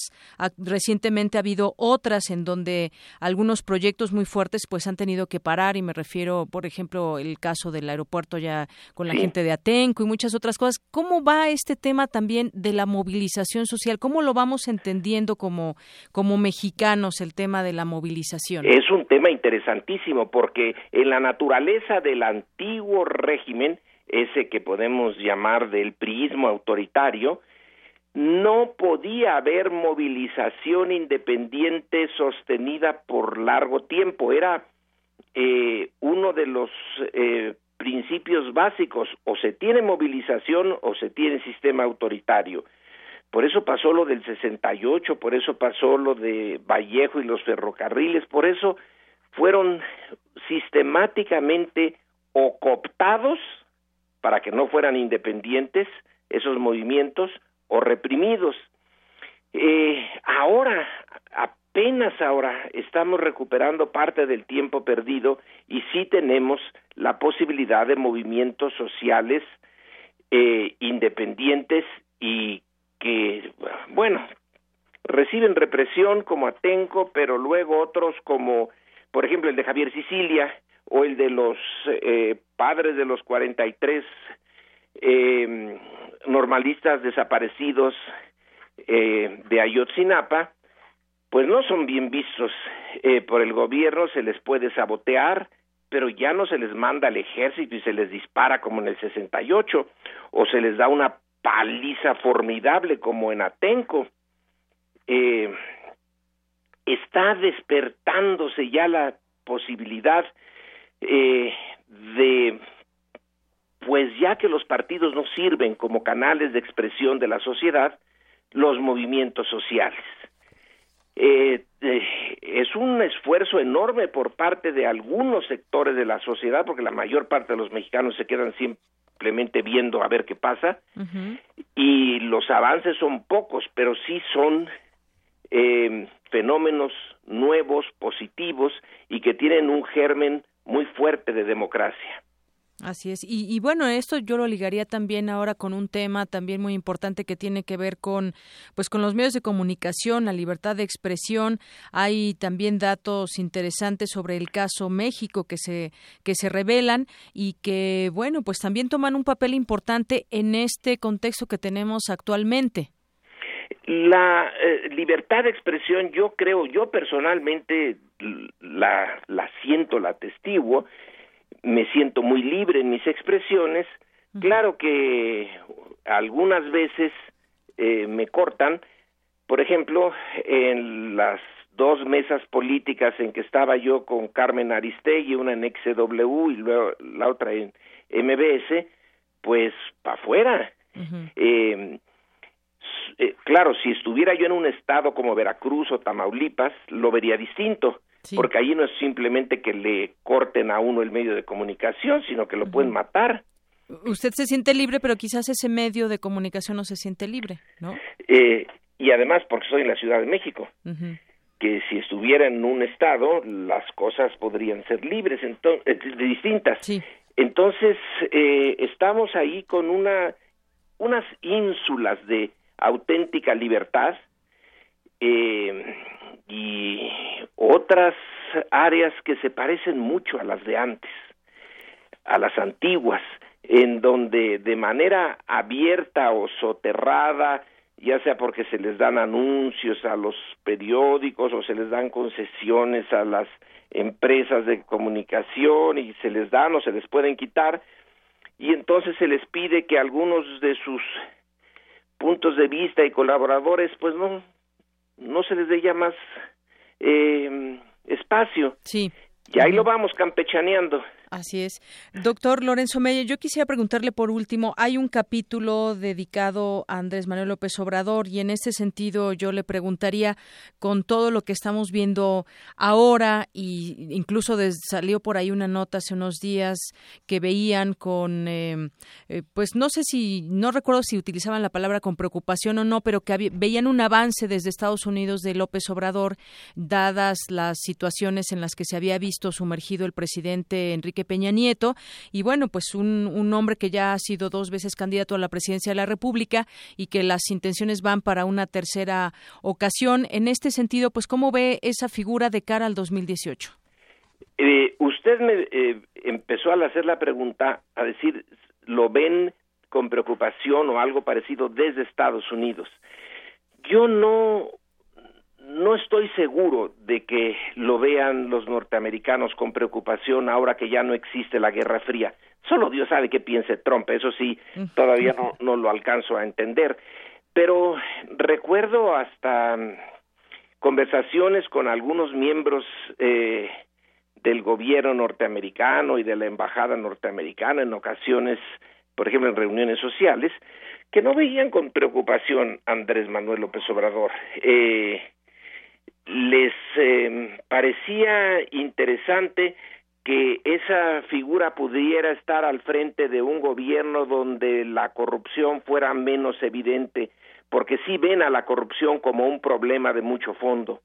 recientemente ha habido otras en donde algunos proyectos muy fuertes pues han tenido que parar y me refiero, por ejemplo, el caso del aeropuerto ya con la gente de Atenco y muchas otras cosas. ¿Cómo va este tema también de la movilización social? ¿Cómo lo vamos entendiendo como, como mexicanos el tema de la movilización? Es un tema interesantísimo porque en la naturaleza del antiguo régimen, ese que podemos llamar del priismo autoritario, no podía haber movilización independiente sostenida por largo tiempo. Era eh, uno de los eh, principios básicos, o se tiene movilización o se tiene sistema autoritario. Por eso pasó lo del 68, por eso pasó lo de Vallejo y los ferrocarriles, por eso fueron sistemáticamente o cooptados para que no fueran independientes esos movimientos o reprimidos. Eh, ahora, apenas ahora estamos recuperando parte del tiempo perdido y sí tenemos la posibilidad de movimientos sociales eh, independientes y que, bueno, reciben represión como Atenco, pero luego otros como, por ejemplo, el de Javier Sicilia o el de los eh, padres de los 43 eh, normalistas desaparecidos eh, de Ayotzinapa, pues no son bien vistos eh, por el gobierno, se les puede sabotear, pero ya no se les manda al ejército y se les dispara como en el 68, o se les da una paliza formidable como en Atenco. Eh, está despertándose ya la posibilidad eh, de, pues ya que los partidos no sirven como canales de expresión de la sociedad, los movimientos sociales. Eh, eh, es un esfuerzo enorme por parte de algunos sectores de la sociedad, porque la mayor parte de los mexicanos se quedan simplemente viendo a ver qué pasa, y los avances son pocos, pero sí son eh, fenómenos nuevos, positivos, y que tienen un germen muy fuerte de democracia. Así es. Y, bueno, esto yo lo ligaría también ahora con un tema también muy importante que tiene que ver con, pues, con los medios de comunicación, la libertad de expresión. Hay también datos interesantes sobre el caso México que se que se revelan y que, bueno, pues también toman un papel importante en este contexto que tenemos actualmente. La eh, libertad de expresión, yo creo, yo personalmente la, la siento, la atestiguo, me siento muy libre en mis expresiones. Claro que algunas veces eh, me cortan, por ejemplo, en las dos mesas políticas en que estaba yo con Carmen Aristegui, una en XW y luego la otra en MBS, pues para afuera. Em, eh, claro, si estuviera yo en un estado como Veracruz o Tamaulipas, lo vería distinto porque ahí no es simplemente que le corten a uno el medio de comunicación, sino que lo pueden matar. Usted se siente libre, pero quizás ese medio de comunicación no se siente libre, ¿no? Eh, y además porque soy en la Ciudad de México, que si estuviera en un estado, las cosas podrían ser libres, entonces, eh, distintas. Entonces, eh, estamos ahí con una, unas ínsulas de auténtica libertad, eh, y otras áreas que se parecen mucho a las de antes, a las antiguas, en donde de manera abierta o soterrada, ya sea porque se les dan anuncios a los periódicos o se les dan concesiones a las empresas de comunicación y se les dan o se les pueden quitar, y entonces se les pide que algunos de sus puntos de vista y colaboradores pues no no se les dé ya más eh, espacio. Sí. Y ahí lo vamos campechaneando. Así es. Doctor Lorenzo Meyer, yo quisiera preguntarle por último, hay un capítulo dedicado a Andrés Manuel López Obrador y en este sentido yo le preguntaría, con todo lo que estamos viendo ahora y incluso salió por ahí una nota hace unos días que veían con, eh, eh, pues no sé si, no recuerdo si utilizaban la palabra con preocupación o no, pero que veían un avance desde Estados Unidos de López Obrador, dadas las situaciones en las que se había visto sumergido el presidente Enrique Peña Nieto, y bueno, pues un, un hombre que ya ha sido dos veces candidato a la presidencia de la República y que las intenciones van para una tercera ocasión. En este sentido, pues, ¿cómo ve esa figura de cara al 2018? Eh, usted me eh, empezó al hacer la pregunta a decir, ¿lo ven con preocupación o algo parecido desde Estados Unidos? Yo no no estoy seguro de que lo vean los norteamericanos con preocupación ahora que ya no existe la Guerra Fría. Solo Dios sabe qué piense Trump, eso sí, todavía no, no lo alcanzo a entender. Pero recuerdo hasta mm, conversaciones con algunos miembros eh, del gobierno norteamericano y de la embajada norteamericana en ocasiones, por ejemplo, en reuniones sociales, que no veían con preocupación a Andrés Manuel López Obrador. Eh, les eh, parecía interesante que esa figura pudiera estar al frente de un gobierno donde la corrupción fuera menos evidente, porque sí ven a la corrupción como un problema de mucho fondo.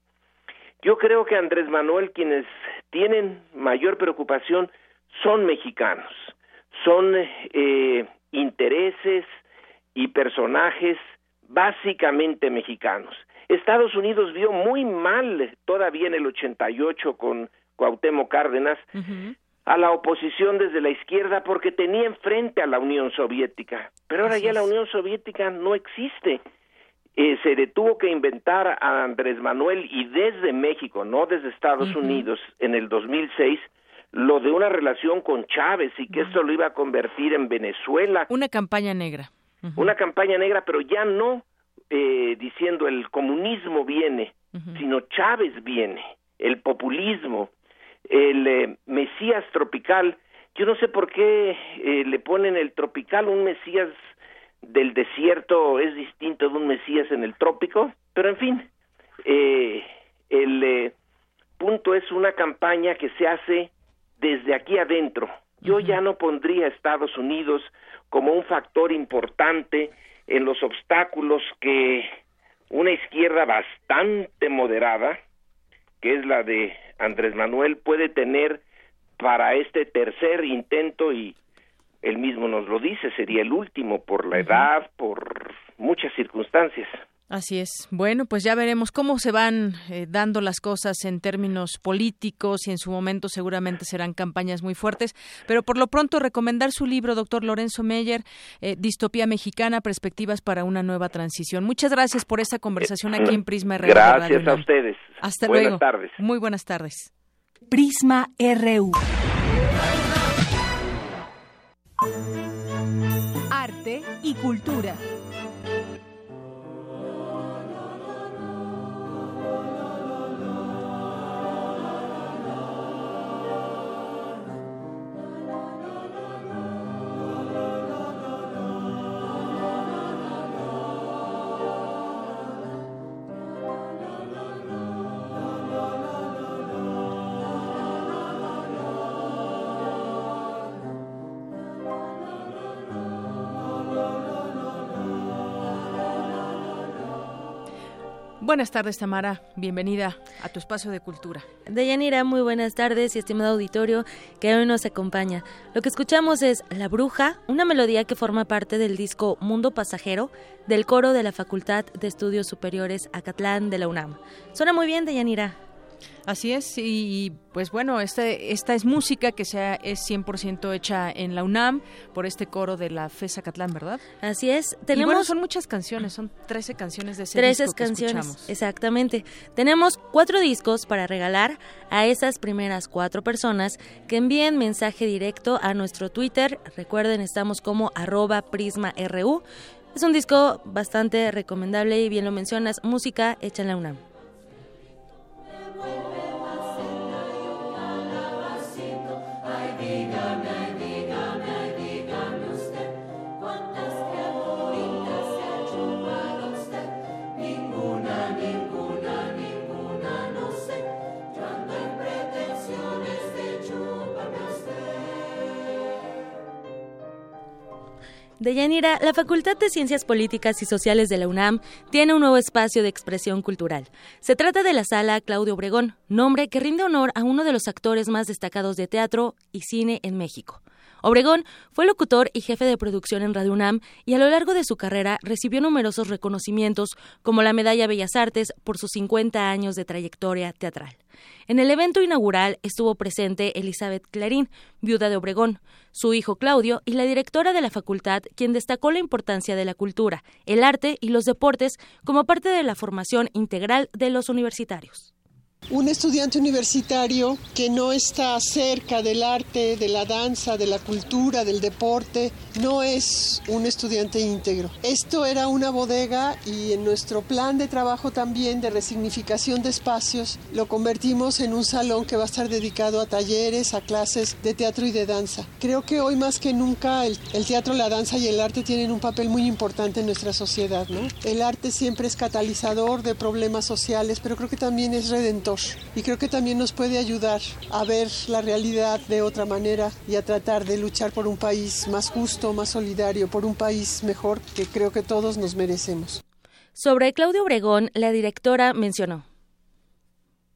Yo creo que Andrés Manuel quienes tienen mayor preocupación son mexicanos, son eh, intereses y personajes básicamente mexicanos. Estados Unidos vio muy mal todavía en el 88 con Cuauhtémoc Cárdenas a la oposición desde la izquierda porque tenía enfrente a la Unión Soviética. Pero ahora ya la Unión Soviética no existe. Eh, se detuvo que inventar a Andrés Manuel y desde México, no desde Estados Unidos, en el 2006, lo de una relación con Chávez y que esto lo iba a convertir en Venezuela. Una campaña negra. Una campaña negra, pero ya no eh, diciendo el comunismo viene, sino Chávez viene, el populismo, el eh, Mesías tropical. Yo no sé por qué eh, le ponen el tropical, un Mesías del desierto es distinto de un Mesías en el trópico, pero en fin, el punto es una campaña que se hace desde aquí adentro. Yo ya no pondría a Estados Unidos como un factor importante en los obstáculos que una izquierda bastante moderada, que es la de Andrés Manuel, puede tener para este tercer intento y él mismo nos lo dice, sería el último por la edad, por muchas circunstancias. Así es. Bueno, pues ya veremos cómo se van eh, dando las cosas en términos políticos y en su momento seguramente serán campañas muy fuertes. Pero por lo pronto recomendar su libro, doctor Lorenzo Meyer, eh, Distopía Mexicana, Perspectivas para una Nueva Transición. Muchas gracias por esta conversación aquí en Prisma RU. Gracias a ustedes. Hasta buenas luego. tardes. Muy buenas tardes. Prisma RU. Arte y cultura. Buenas tardes, Tamara. Bienvenida a tu espacio de cultura. Deyanira, muy buenas tardes y estimado auditorio que hoy nos acompaña. Lo que escuchamos es La Bruja, una melodía que forma parte del disco Mundo Pasajero del coro de la Facultad de Estudios Superiores Acatlán de la UNAM. Suena muy bien, Deyanira. Así es, y pues bueno, este, esta es música que sea, es 100% hecha en la UNAM por este coro de la FESA Catlán, ¿verdad? Así es. Tenemos... son muchas canciones, son 13 canciones de ese 13 canciones, exactamente. Tenemos cuatro discos para regalar a esas primeras cuatro personas que envíen mensaje directo a nuestro Twitter. Recuerden, estamos como arroba prisma.ru. Es un disco bastante recomendable y bien lo mencionas, música hecha en la UNAM. Ay, Deyanira, la Facultad de Ciencias Políticas y Sociales de la UNAM tiene un nuevo espacio de expresión cultural. Se trata de la Sala Claudio Obregón, nombre que rinde honor a uno de los actores más destacados de teatro y cine en México. Obregón fue locutor y jefe de producción en Radio UNAM y a lo largo de su carrera recibió numerosos reconocimientos como la Medalla Bellas Artes por sus 50 años de trayectoria teatral. En el evento inaugural estuvo presente Elizabeth Clarín, viuda de Obregón, su hijo Claudio y la directora de la facultad, quien destacó la importancia de la cultura, el arte y los deportes como parte de la formación integral de los universitarios. Un estudiante universitario que no está cerca del arte, de la danza, de la cultura, del deporte, no es un estudiante íntegro. Esto era una bodega y en nuestro plan de trabajo también de resignificación de espacios lo convertimos en un salón que va a estar dedicado a talleres, a clases de teatro y de danza. Creo que hoy más que nunca el, teatro, la danza y el arte tienen un papel muy importante en nuestra sociedad. El arte siempre es catalizador de problemas sociales, pero creo que también es redentor y creo que también nos puede ayudar a ver la realidad de otra manera y a tratar de luchar por un país más justo, más solidario, por un país mejor que creo que todos nos merecemos. Sobre Claudio Obregón, la directora mencionó.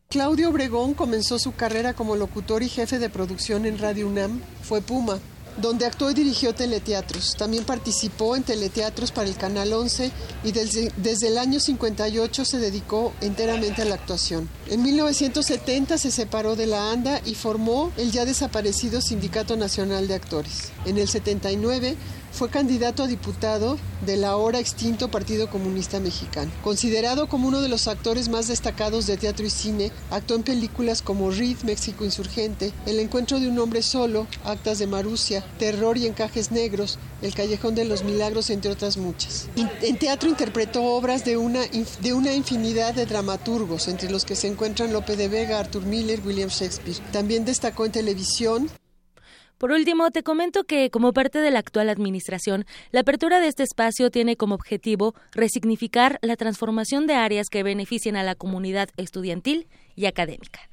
Claudio Obregón comenzó su carrera como locutor y jefe de producción en Radio UNAM. Fue Puma, donde actuó y dirigió teleteatros. También participó en teleteatros para el Canal 11 y desde, desde, el año 58 se dedicó enteramente a la actuación. En 1970 se separó de la ANDA y formó el ya desaparecido Sindicato Nacional de Actores. En el 79 fue candidato a diputado del ahora extinto Partido Comunista Mexicano. Considerado como uno de los actores más destacados de teatro y cine, actuó en películas como Reed, México Insurgente, El Encuentro de un Hombre Solo, Actas de Marusia, Terror y Encajes Negros, El Callejón de los Milagros, entre otras muchas. En teatro interpretó obras de una, de una infinidad de dramaturgos, entre los que se encuentran Lope de Vega, Arthur Miller, William Shakespeare. También destacó en televisión, por último, te comento que, como parte de la actual administración, la apertura de este espacio tiene como objetivo resignificar la transformación de áreas que beneficien a la comunidad estudiantil y académica.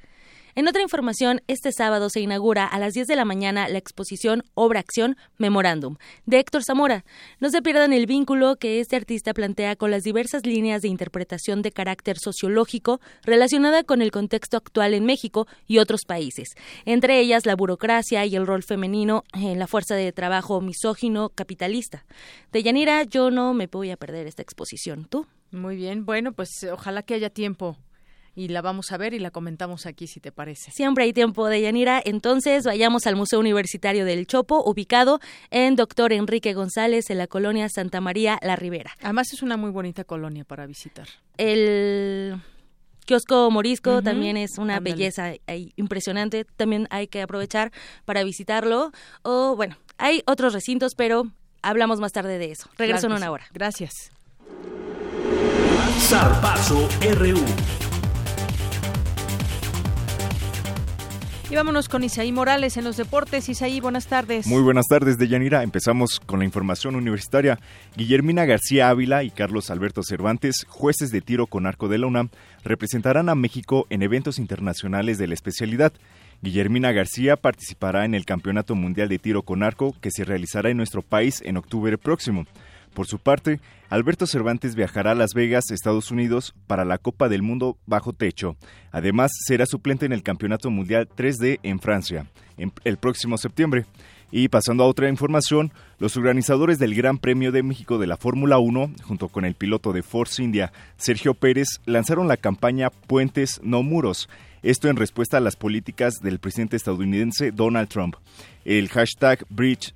En otra información, este sábado se inaugura a las 10 de la mañana la exposición Obra Acción Memorándum de Héctor Zamora. No se pierdan el vínculo que este artista plantea con las diversas líneas de interpretación de carácter sociológico relacionada con el contexto actual en México y otros países, entre ellas la burocracia y el rol femenino en la fuerza de trabajo misógino capitalista. De Yanira, yo no me voy a perder esta exposición. ¿Tú? Muy bien, bueno, pues ojalá que haya tiempo y la vamos a ver y la comentamos aquí si te parece. Siempre hay tiempo de Yanira, entonces vayamos al Museo Universitario del Chopo, ubicado en Doctor Enrique González en la colonia Santa María La Ribera. Además es una muy bonita colonia para visitar. El kiosco morisco también es una belleza impresionante, también hay que aprovechar para visitarlo o bueno, hay otros recintos, pero hablamos más tarde de eso. Regreso en una hora. Gracias. Zarpazo RU. Y vámonos con Isaí Morales en los deportes. Isaí, buenas tardes. Muy buenas tardes, Deyanira. Empezamos con la información universitaria. Guillermina García Ávila y Carlos Alberto Cervantes, jueces de tiro con arco de la UNAM, representarán a México en eventos internacionales de la especialidad. Guillermina García participará en el Campeonato Mundial de Tiro con Arco que se realizará en nuestro país en octubre próximo. Por su parte, Alberto Cervantes viajará a Las Vegas, Estados Unidos, para la Copa del Mundo bajo techo. Además, será suplente en el Campeonato Mundial 3D en Francia, el próximo septiembre. Y pasando a otra información, los organizadores del Gran Premio de México de la Fórmula 1, junto con el piloto de Force India, Sergio Pérez, lanzaron la campaña Puentes no muros. Esto en respuesta a las políticas del presidente estadounidense Donald Trump. El hashtag Bridge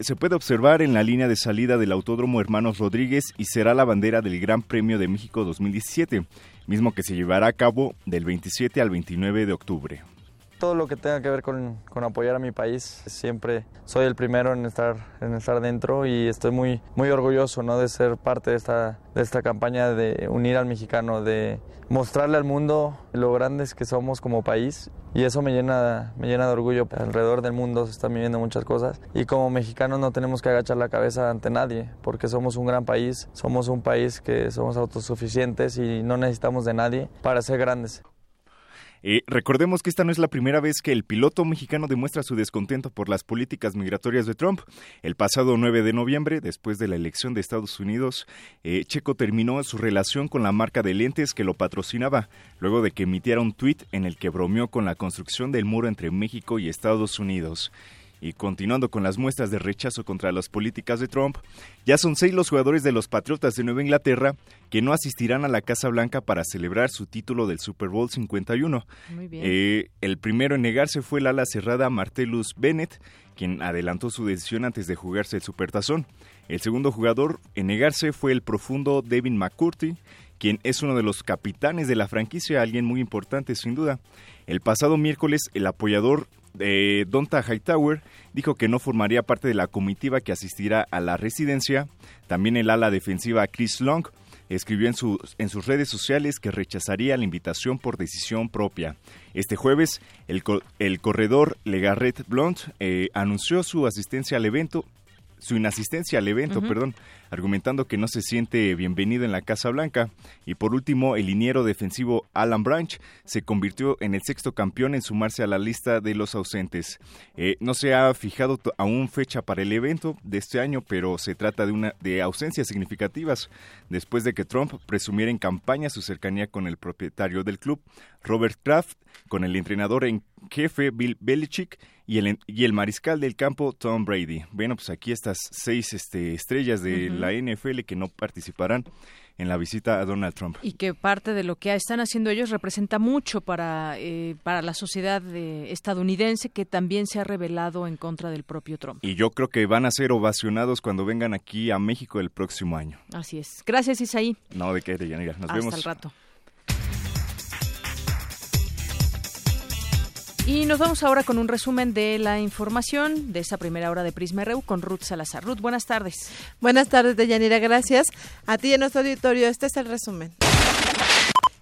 se puede observar en la línea de salida del Autódromo Hermanos Rodríguez y será la bandera del Gran Premio de México 2017, mismo que se llevará a cabo del 27 al 29 de octubre todo lo que tenga que ver con, apoyar a mi país. Siempre soy el primero en estar, en estar dentro y estoy muy, muy orgulloso de ser parte de esta, de esta campaña de unir al mexicano, de mostrarle al mundo lo grandes que somos como país y eso me llena, me llena de orgullo. Alrededor del mundo se están viviendo muchas cosas y como mexicanos no tenemos que agachar la cabeza ante nadie porque somos un gran país, somos un país que somos autosuficientes y no necesitamos de nadie para ser grandes. Eh, recordemos que esta no es la primera vez que el piloto mexicano demuestra su descontento por las políticas migratorias de Trump. El pasado 9 de noviembre, después de la elección de Estados Unidos, eh, Checo terminó su relación con la marca de lentes que lo patrocinaba, luego de que emitiera un tuit en el que bromeó con la construcción del muro entre México y Estados Unidos. Y continuando con las muestras de rechazo contra las políticas de Trump, ya son seis los jugadores de los Patriotas de Nueva Inglaterra que no asistirán a la Casa Blanca para celebrar su título del Super Bowl 51. Muy bien. Eh, el primero en negarse fue el ala cerrada Martellus Bennett, quien adelantó su decisión antes de jugarse el Supertazón. El segundo jugador en negarse fue el profundo Devin McCurdy, quien es uno de los capitanes de la franquicia, alguien muy importante sin duda. El pasado miércoles, el apoyador de Donta Hightower dijo que no formaría parte de la comitiva que asistirá a la residencia. También el ala defensiva Chris Long escribió en, en sus redes sociales que rechazaría la invitación por decisión propia. Este jueves, el, el corredor Legarret Blount eh, anunció su asistencia al evento su inasistencia al evento, perdón, argumentando que no se siente bienvenido en la Casa Blanca. Y por último, el liniero defensivo Alan Branch se convirtió en el sexto campeón en sumarse a la lista de los ausentes. Eh, no se ha fijado aún fecha para el evento de este año, pero se trata de una de ausencias significativas después de que Trump presumiera en campaña su cercanía con el propietario del club, Robert Kraft, con el entrenador en jefe Bill Belichick y el, y el mariscal del campo Tom Brady. Bueno, pues aquí estas seis este, estrellas de la NFL que no participarán en la visita a Donald Trump. Y que parte de lo que están haciendo ellos representa mucho para, eh, para la sociedad estadounidense que también se ha revelado en contra del propio Trump. Y yo creo que van a ser ovacionados cuando vengan aquí a México el próximo año. Así es. Gracias, Isaí. No, de qué, de Nos Hasta vemos. Hasta el rato. Y nos vamos ahora con un resumen de la información de esa primera hora de Prisma RU con Ruth Salazar. Ruth, buenas tardes. Buenas tardes, Deyanira, gracias. A ti en nuestro auditorio, este es el resumen.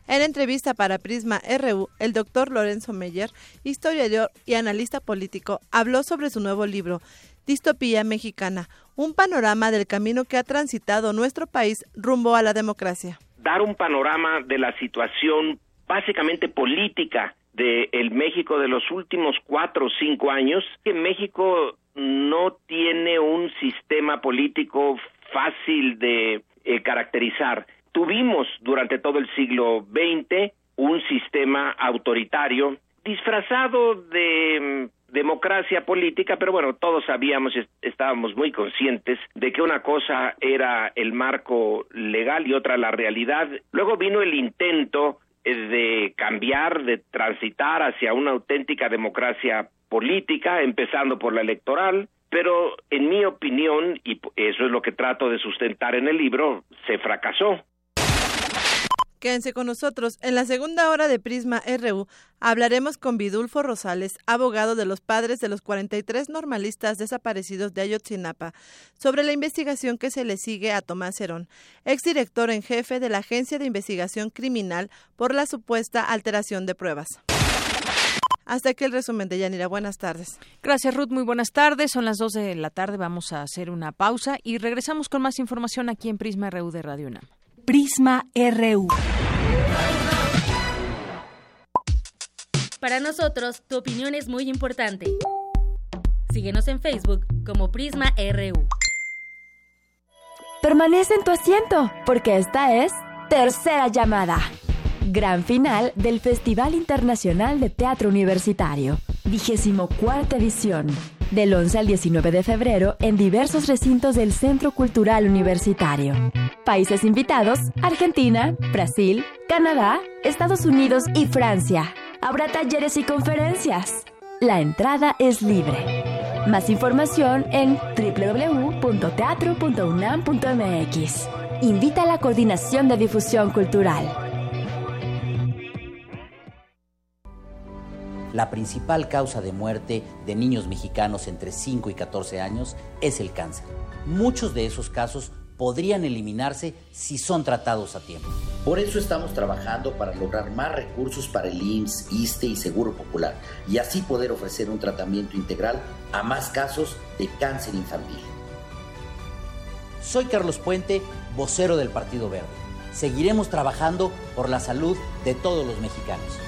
En entrevista para Prisma RU, el doctor Lorenzo Meyer, historiador y analista político, habló sobre su nuevo libro, Distopía Mexicana, un panorama del camino que ha transitado nuestro país rumbo a la democracia. Dar un panorama de la situación básicamente política de el México de los últimos cuatro o cinco años, que México no tiene un sistema político fácil de eh, caracterizar. Tuvimos durante todo el siglo XX un sistema autoritario disfrazado de mm, democracia política, pero bueno, todos sabíamos, estábamos muy conscientes de que una cosa era el marco legal y otra la realidad. Luego vino el intento de cambiar, de transitar hacia una auténtica democracia política, empezando por la electoral, pero en mi opinión, y eso es lo que trato de sustentar en el libro, se fracasó. Quédense con nosotros. En la segunda hora de Prisma RU hablaremos con Vidulfo Rosales, abogado de los padres de los 43 normalistas desaparecidos de Ayotzinapa, sobre la investigación que se le sigue a Tomás Herón, exdirector en jefe de la Agencia de Investigación Criminal por la supuesta alteración de pruebas. Hasta aquí el resumen de Yanira. Buenas tardes. Gracias, Ruth. Muy buenas tardes. Son las 2 de la tarde. Vamos a hacer una pausa y regresamos con más información aquí en Prisma RU de Radio UNAM. Prisma RU. Para nosotros, tu opinión es muy importante. Síguenos en Facebook como Prisma RU. Permanece en tu asiento, porque esta es Tercera Llamada. Gran final del Festival Internacional de Teatro Universitario, vigésimo cuarta edición del 11 al 19 de febrero en diversos recintos del Centro Cultural Universitario. Países invitados, Argentina, Brasil, Canadá, Estados Unidos y Francia. Habrá talleres y conferencias. La entrada es libre. Más información en www.teatro.unam.mx. Invita a la Coordinación de Difusión Cultural. La principal causa de muerte de niños mexicanos entre 5 y 14 años es el cáncer. Muchos de esos casos podrían eliminarse si son tratados a tiempo. Por eso estamos trabajando para lograr más recursos para el IMSS, ISTE y Seguro Popular y así poder ofrecer un tratamiento integral a más casos de cáncer infantil. Soy Carlos Puente, vocero del Partido Verde. Seguiremos trabajando por la salud de todos los mexicanos.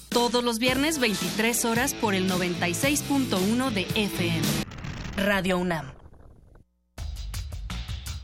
Todos los viernes 23 horas por el 96.1 de FM. Radio UNAM.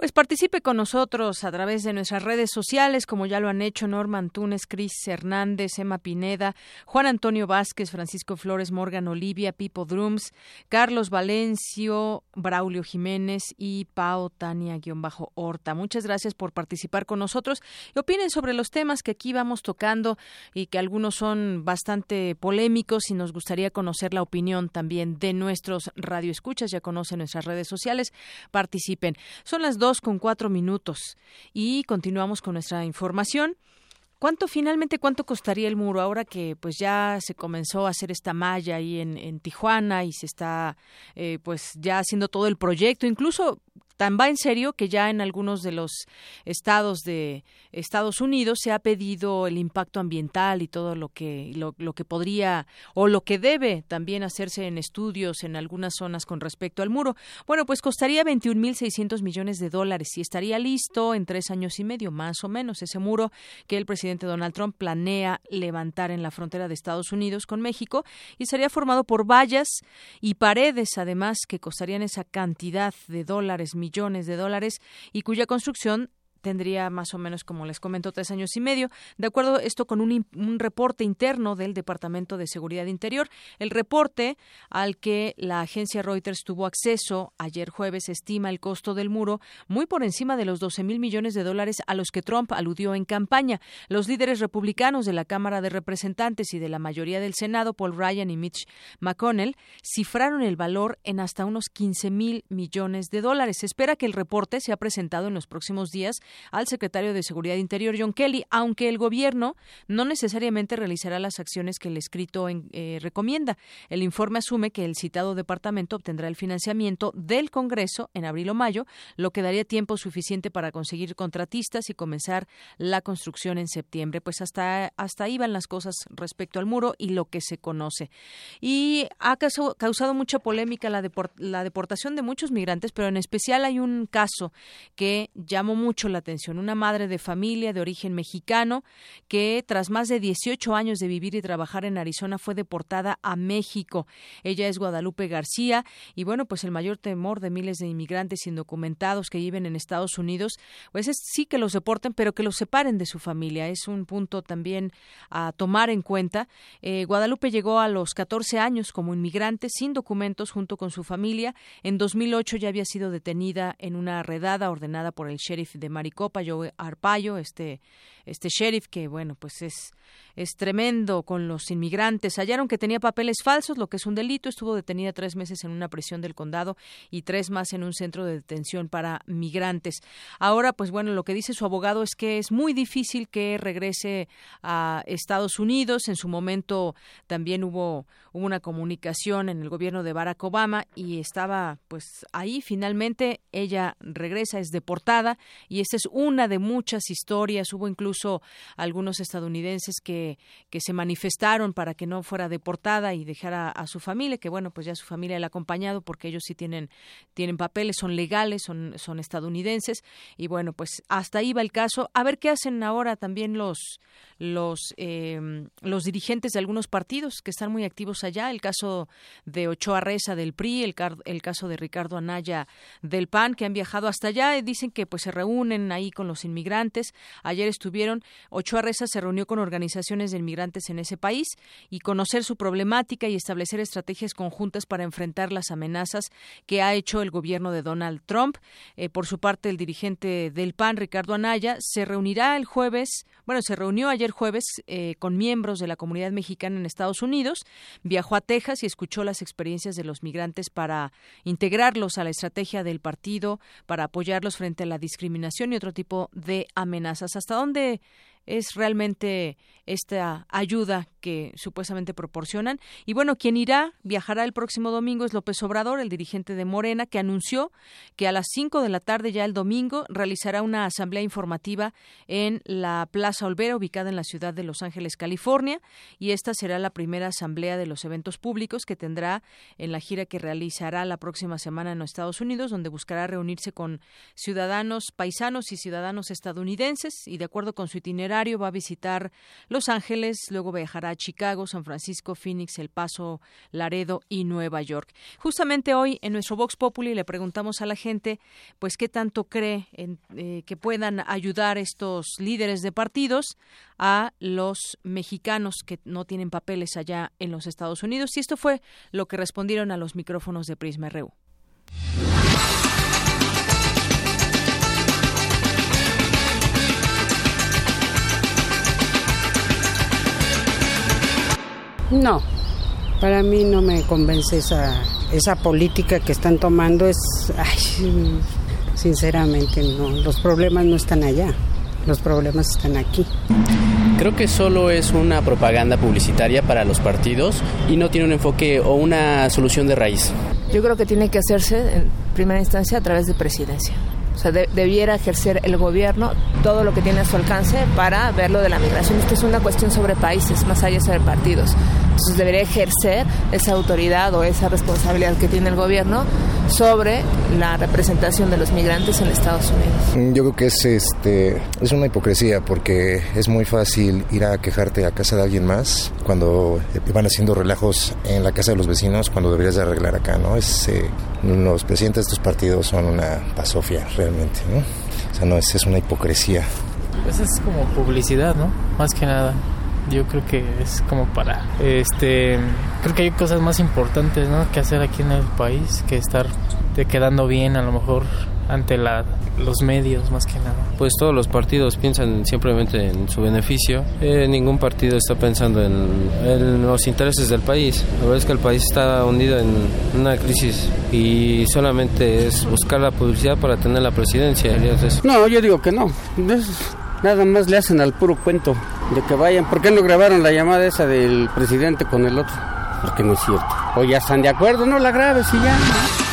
Pues participe con nosotros a través de nuestras redes sociales, como ya lo han hecho Norman Túnez, Cris Hernández, Emma Pineda, Juan Antonio Vázquez, Francisco Flores, Morgan Olivia, Pipo Drums, Carlos Valencio, Braulio Jiménez y Pao Tania-Horta. Muchas gracias por participar con nosotros y opinen sobre los temas que aquí vamos tocando y que algunos son bastante polémicos y nos gustaría conocer la opinión también de nuestros radioescuchas. Ya conocen nuestras redes sociales. Participen. Son las dos con cuatro minutos y continuamos con nuestra información. ¿Cuánto finalmente cuánto costaría el muro ahora que pues ya se comenzó a hacer esta malla ahí en, en Tijuana y se está eh, pues ya haciendo todo el proyecto? Incluso Tan va en serio que ya en algunos de los estados de Estados Unidos se ha pedido el impacto ambiental y todo lo que lo, lo que podría o lo que debe también hacerse en estudios en algunas zonas con respecto al muro. Bueno, pues costaría 21.600 millones de dólares y estaría listo en tres años y medio, más o menos, ese muro que el presidente Donald Trump planea levantar en la frontera de Estados Unidos con México y sería formado por vallas y paredes, además, que costarían esa cantidad de dólares, millones millones de dólares y cuya construcción tendría más o menos, como les comento, tres años y medio. De acuerdo esto con un, un, reporte interno del Departamento de Seguridad Interior, el reporte al que la agencia Reuters tuvo acceso ayer jueves estima el costo del muro muy por encima de los 12 mil millones de dólares a los que Trump aludió en campaña. Los líderes republicanos de la Cámara de Representantes y de la mayoría del Senado, Paul Ryan y Mitch McConnell, cifraron el valor en hasta unos 15 mil millones de dólares. Se espera que el reporte sea presentado en los próximos días al secretario de Seguridad Interior, John Kelly, aunque el gobierno no necesariamente realizará las acciones que el escrito eh, recomienda. El informe asume que el citado departamento obtendrá el financiamiento del Congreso en abril o mayo, lo que daría tiempo suficiente para conseguir contratistas y comenzar la construcción en septiembre. Pues hasta, hasta ahí van las cosas respecto al muro y lo que se conoce. Y ha causado mucha polémica la, la deportación de muchos migrantes, pero en especial hay un caso que llamó mucho la atención. Una madre de familia de origen mexicano que tras más de 18 años de vivir y trabajar en Arizona fue deportada a México. Ella es Guadalupe García y bueno, pues el mayor temor de miles de inmigrantes indocumentados que viven en Estados Unidos, pues es sí que los deporten, pero que los separen de su familia. Es un punto también a tomar en cuenta. Eh, Guadalupe llegó a los 14 años como inmigrante sin documentos junto con su familia. En 2008 ya había sido detenida en una redada ordenada por el sheriff de Maricopa Maricopa, Joe Arpaio, este este sheriff que bueno pues es es tremendo con los inmigrantes. Hallaron que tenía papeles falsos lo que es un delito. Estuvo detenida tres meses en una prisión del condado y tres más en un centro de detención para migrantes. Ahora pues bueno lo que dice su abogado es que es muy difícil que regrese a Estados Unidos. En su momento también hubo, una comunicación en el gobierno de Barack Obama y estaba pues ahí. Finalmente ella regresa es deportada y esta es una de muchas historias. Hubo incluso incluso algunos estadounidenses que, que se manifestaron para que no fuera deportada y dejara a su familia, que bueno, pues ya su familia la ha acompañado porque ellos sí tienen, tienen papeles, son legales, son, son estadounidenses y bueno, pues hasta ahí va el caso. A ver qué hacen ahora también los, los, eh, los dirigentes de algunos partidos que están muy activos allá, el caso de Ochoa Reza del PRI, el, el caso de Ricardo Anaya del PAN, que han viajado hasta allá y dicen que pues se reúnen ahí con los inmigrantes. Ayer estuvieron Ochoa Reza se reunió con organizaciones de inmigrantes en ese país y conocer su problemática y establecer estrategias conjuntas para enfrentar las amenazas que ha hecho el gobierno de Donald Trump. Eh, por su parte, el dirigente del PAN, Ricardo Anaya, se reunirá el jueves, bueno, se reunió ayer jueves eh, con miembros de la comunidad mexicana en Estados Unidos, viajó a Texas y escuchó las experiencias de los migrantes para integrarlos a la estrategia del partido, para apoyarlos frente a la discriminación y otro tipo de amenazas. ¿Hasta dónde es realmente esta ayuda que supuestamente proporcionan. Y bueno, quien irá, viajará el próximo domingo es López Obrador, el dirigente de Morena, que anunció que a las 5 de la tarde ya el domingo realizará una asamblea informativa en la Plaza Olvera, ubicada en la ciudad de Los Ángeles, California, y esta será la primera asamblea de los eventos públicos que tendrá en la gira que realizará la próxima semana en los Estados Unidos, donde buscará reunirse con ciudadanos paisanos y ciudadanos estadounidenses, y de acuerdo con su itinerario va a visitar Los Ángeles, luego viajará Chicago, San Francisco, Phoenix, El Paso, Laredo y Nueva York. Justamente hoy en nuestro Vox Populi le preguntamos a la gente, pues, qué tanto cree en, eh, que puedan ayudar estos líderes de partidos a los mexicanos que no tienen papeles allá en los Estados Unidos. Y esto fue lo que respondieron a los micrófonos de Prisma RU. No, para mí no me convence esa, esa política que están tomando. Es, sinceramente, no. Los problemas no están allá. Los problemas están aquí. Creo que solo es una propaganda publicitaria para los partidos y no tiene un enfoque o una solución de raíz. Yo creo que tiene que hacerse en primera instancia a través de presidencia. Sea, debiera ejercer el gobierno todo lo que tiene a su alcance para ver lo de la migración. Esto es una cuestión sobre países, más allá de partidos. Entonces debería ejercer esa autoridad o esa responsabilidad que tiene el gobierno sobre la representación de los migrantes en Estados Unidos. Mm, yo creo que es este es una hipocresía porque es muy fácil ir a quejarte a casa de alguien más cuando van haciendo relajos en la casa de los vecinos cuando deberías de arreglar acá, ¿no? Es eh, los presidentes de estos partidos son una pasofia realmente, ¿no? O sea, no es, es una hipocresía. Pues es como publicidad, ¿no? Más que nada yo creo que es como para este creo que hay cosas más importantes ¿no? que hacer aquí en el país que estar quedando bien a lo mejor ante la, los medios más que nada. Pues todos los partidos piensan simplemente en su beneficio. Eh, ningún partido está pensando en, en, los intereses del país. La verdad es que el país está hundido en una crisis y solamente es buscar la publicidad para tener la presidencia. No, yo digo que no. Nada más le hacen al puro cuento de que vayan. ¿Por qué no grabaron la llamada esa del presidente con el otro? Porque no es cierto. O ya están de acuerdo, no la grabes y ya.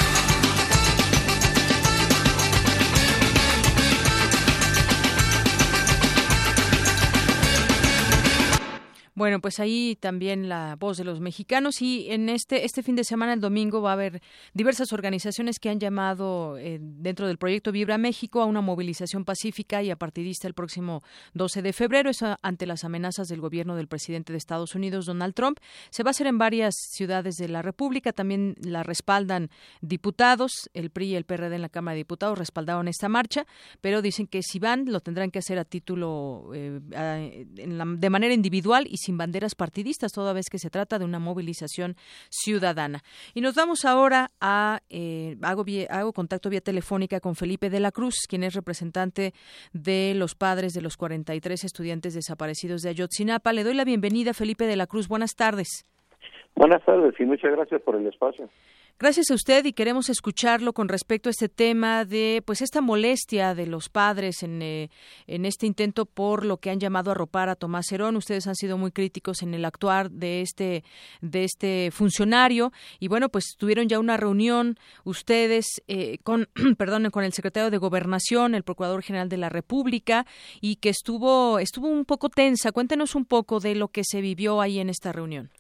Bueno, pues ahí también la voz de los mexicanos y en este este fin de semana, el domingo, va a haber diversas organizaciones que han llamado eh, dentro del proyecto Vibra México a una movilización pacífica y apartidista el próximo 12 de febrero. Eso ante las amenazas del gobierno del presidente de Estados Unidos, Donald Trump. Se va a hacer en varias ciudades de la República. También la respaldan diputados. El PRI y el PRD en la Cámara de Diputados respaldaron esta marcha, pero dicen que si van lo tendrán que hacer a título eh, de manera individual y sin banderas partidistas, toda vez que se trata de una movilización ciudadana. Y nos vamos ahora a, eh, hago, hago contacto vía telefónica con Felipe de la Cruz, quien es representante de los padres de los 43 estudiantes desaparecidos de Ayotzinapa. Le doy la bienvenida, Felipe de la Cruz. Buenas tardes. Buenas tardes y muchas gracias por el espacio. Gracias a usted y queremos escucharlo con respecto a este tema de pues esta molestia de los padres en, eh, en este intento por lo que han llamado arropar a Tomás Herón. Ustedes han sido muy críticos en el actuar de este de este funcionario y bueno pues tuvieron ya una reunión ustedes eh, con [clears throat] perdón con el secretario de Gobernación, el procurador general de la República y que estuvo estuvo un poco tensa. Cuéntenos un poco de lo que se vivió ahí en esta reunión.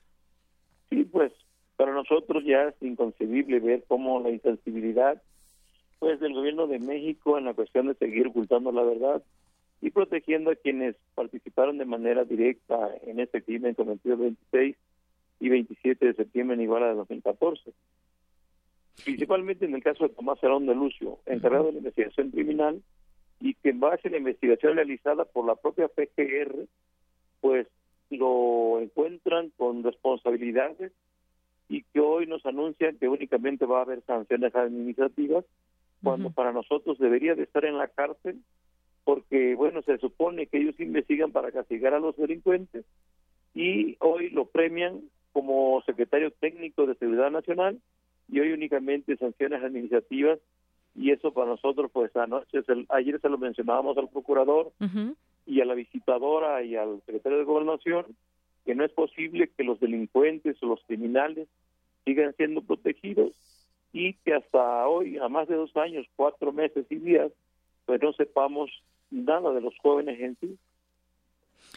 Para nosotros ya es inconcebible ver cómo la insensibilidad pues del gobierno de México en la cuestión de seguir ocultando la verdad y protegiendo a quienes participaron de manera directa en este crimen cometido el 26 y 27 de septiembre en Iguala de 2014. Principalmente en el caso de Tomás Herón de Lucio, encargado de la investigación criminal, y que en base a la investigación realizada por la propia PGR, pues lo encuentran con responsabilidades y que hoy nos anuncian que únicamente va a haber sanciones administrativas cuando para nosotros debería de estar en la cárcel porque bueno se supone que ellos investigan para castigar a los delincuentes y hoy lo premian como secretario técnico de seguridad nacional y hoy únicamente sanciones administrativas y eso para nosotros pues anoche ayer se lo mencionábamos al procurador y a la visitadora y al secretario de gobernación que no es posible que los delincuentes o los criminales sigan siendo protegidos y que hasta hoy, a más de dos años, cuatro meses y días, pues no sepamos nada de los jóvenes en sí.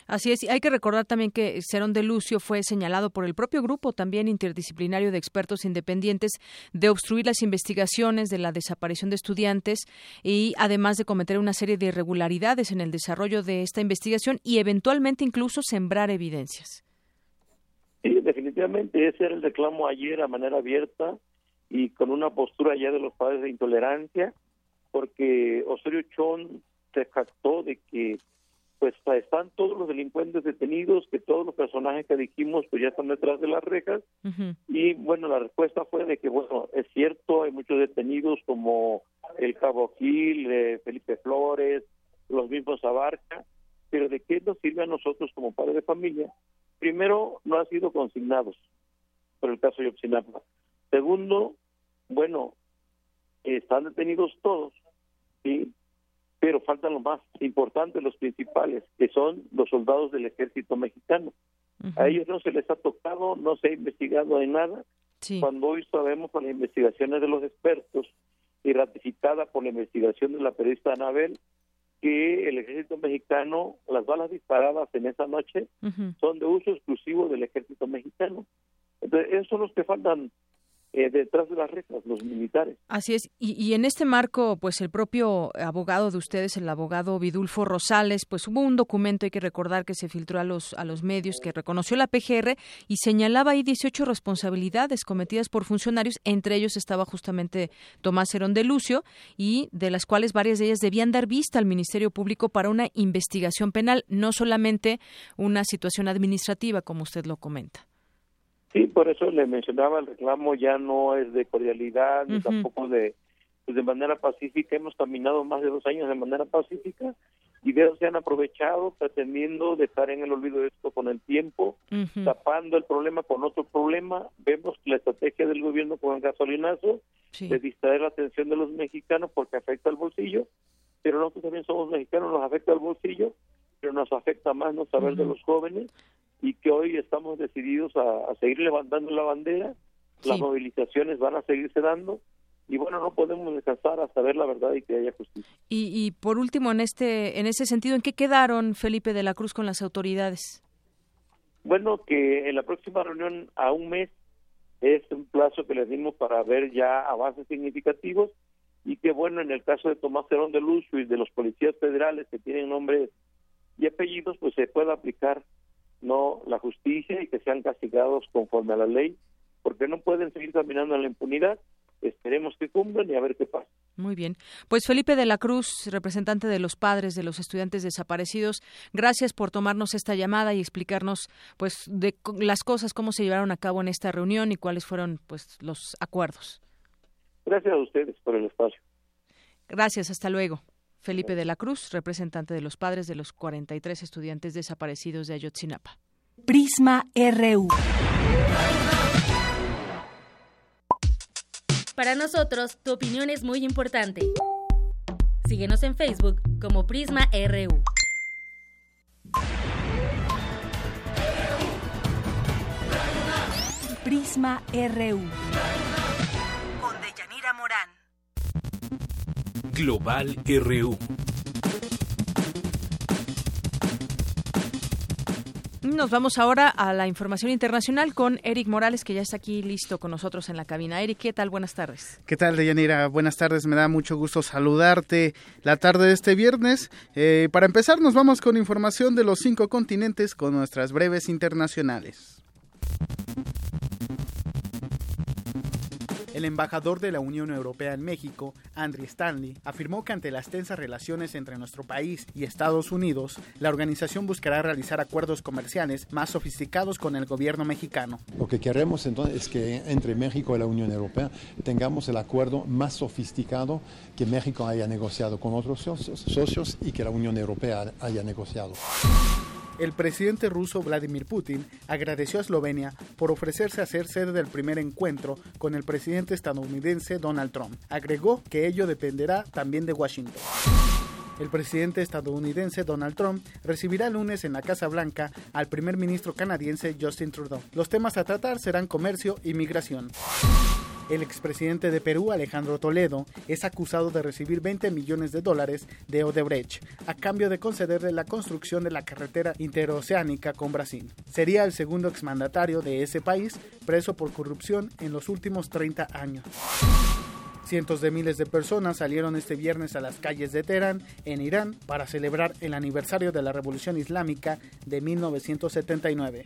Así es, hay que recordar también que Cerón de Lucio fue señalado por el propio grupo también interdisciplinario de expertos independientes de obstruir las investigaciones de la desaparición de estudiantes y además de cometer una serie de irregularidades en el desarrollo de esta investigación y eventualmente incluso sembrar evidencias. Sí, definitivamente ese era el reclamo ayer a manera abierta y con una postura ya de los padres de intolerancia, porque Osorio Chón se jactó de que pues están todos los delincuentes detenidos, que todos los personajes que dijimos pues ya están detrás de las rejas y bueno, la respuesta fue de que bueno, es cierto, hay muchos detenidos como el Cabo Gil, eh, Felipe Flores, los mismos Abarca, pero ¿de qué nos sirve a nosotros como padres de familia? Primero, no han sido consignados por el caso de Yopsinapa. Segundo, bueno, están detenidos todos, ¿sí? Pero faltan los más importantes, los principales, que son los soldados del ejército mexicano. A ellos no se les ha tocado, no se ha investigado en nada. Cuando hoy sabemos por las investigaciones de los expertos y ratificada por la investigación de la periodista Anabel, que el ejército mexicano, las balas disparadas en esa noche son de uso exclusivo del ejército mexicano. Entonces, esos son los que faltan eh, detrás de las rejas, los militares. Así es. Y, en este marco, pues el propio abogado de ustedes, el abogado Vidulfo Rosales, pues hubo un documento, hay que recordar, que se filtró a los, a los medios, que reconoció la PGR y señalaba ahí 18 responsabilidades cometidas por funcionarios, entre ellos estaba justamente Tomás Herón de Lucio, y de las cuales varias de ellas debían dar vista al Ministerio Público para una investigación penal, no solamente una situación administrativa, como usted lo comenta. Sí, por eso le mencionaba, el reclamo ya no es de cordialidad, ni tampoco de, pues de manera pacífica. Hemos caminado más de dos años de manera pacífica y de eso se han aprovechado pretendiendo dejar en el olvido esto con el tiempo, tapando el problema con otro problema. Vemos la estrategia del gobierno con el gasolinazo de distraer la atención de los mexicanos porque afecta al bolsillo, pero nosotros también somos mexicanos, nos afecta al bolsillo, pero nos afecta más no saber de los jóvenes y que hoy estamos decididos a, seguir levantando la bandera, las movilizaciones van a seguirse dando y bueno, no podemos descansar hasta ver la verdad y que haya justicia. Y, y por último, en este en ese sentido, ¿en qué quedaron Felipe de la Cruz con las autoridades? Bueno, que en la próxima reunión a un mes es un plazo que les dimos para ver ya avances significativos y que bueno, en el caso de Tomás Cerón de Lucio y de los policías federales que tienen nombres y apellidos, pues se pueda aplicar no la justicia y que sean castigados conforme a la ley, porque no pueden seguir caminando en la impunidad esperemos que cumplan y a ver qué pasa. Muy bien. Pues Felipe de la Cruz, representante de los padres de los estudiantes desaparecidos, gracias por tomarnos esta llamada y explicarnos pues de las cosas cómo se llevaron a cabo en esta reunión y cuáles fueron pues los acuerdos. Gracias a ustedes por el espacio. Gracias, hasta luego. Felipe de la Cruz, representante de los padres de los 43 estudiantes desaparecidos de Ayotzinapa. Prisma RU. Para nosotros, tu opinión es muy importante. Síguenos en Facebook como Prisma RU. Prisma RU. Global RU. Nos vamos ahora a la información internacional con Eric Morales, que ya está aquí listo con nosotros en la cabina. Eric, ¿qué tal? Buenas tardes. ¿Qué tal, Deyanira? Buenas tardes, me da mucho gusto saludarte la tarde de este viernes. Eh, para empezar, nos vamos con información de los cinco continentes con nuestras breves internacionales. El embajador de la Unión Europea en México, Andrew Stanley, afirmó que ante las tensas relaciones entre nuestro país y Estados Unidos, la organización buscará realizar acuerdos comerciales más sofisticados con el gobierno mexicano. Lo que queremos entonces es que entre México y la Unión Europea tengamos el acuerdo más sofisticado que México haya negociado con otros socios, y que la Unión Europea haya negociado. El presidente ruso Vladimir Putin agradeció a Eslovenia por ofrecerse a ser sede del primer encuentro con el presidente estadounidense Donald Trump. Agregó que ello dependerá también de Washington. El presidente estadounidense Donald Trump recibirá el lunes en la Casa Blanca al primer ministro canadiense Justin Trudeau. Los temas a tratar serán comercio y migración. El expresidente de Perú, Alejandro Toledo, es acusado de recibir 20 millones de dólares de Odebrecht a cambio de concederle la construcción de la carretera interoceánica con Brasil. Sería el segundo exmandatario de ese país preso por corrupción en los últimos 30 años. Cientos de miles de personas salieron este viernes a las calles de Teherán, en Irán, para celebrar el aniversario de la Revolución Islámica de 1979.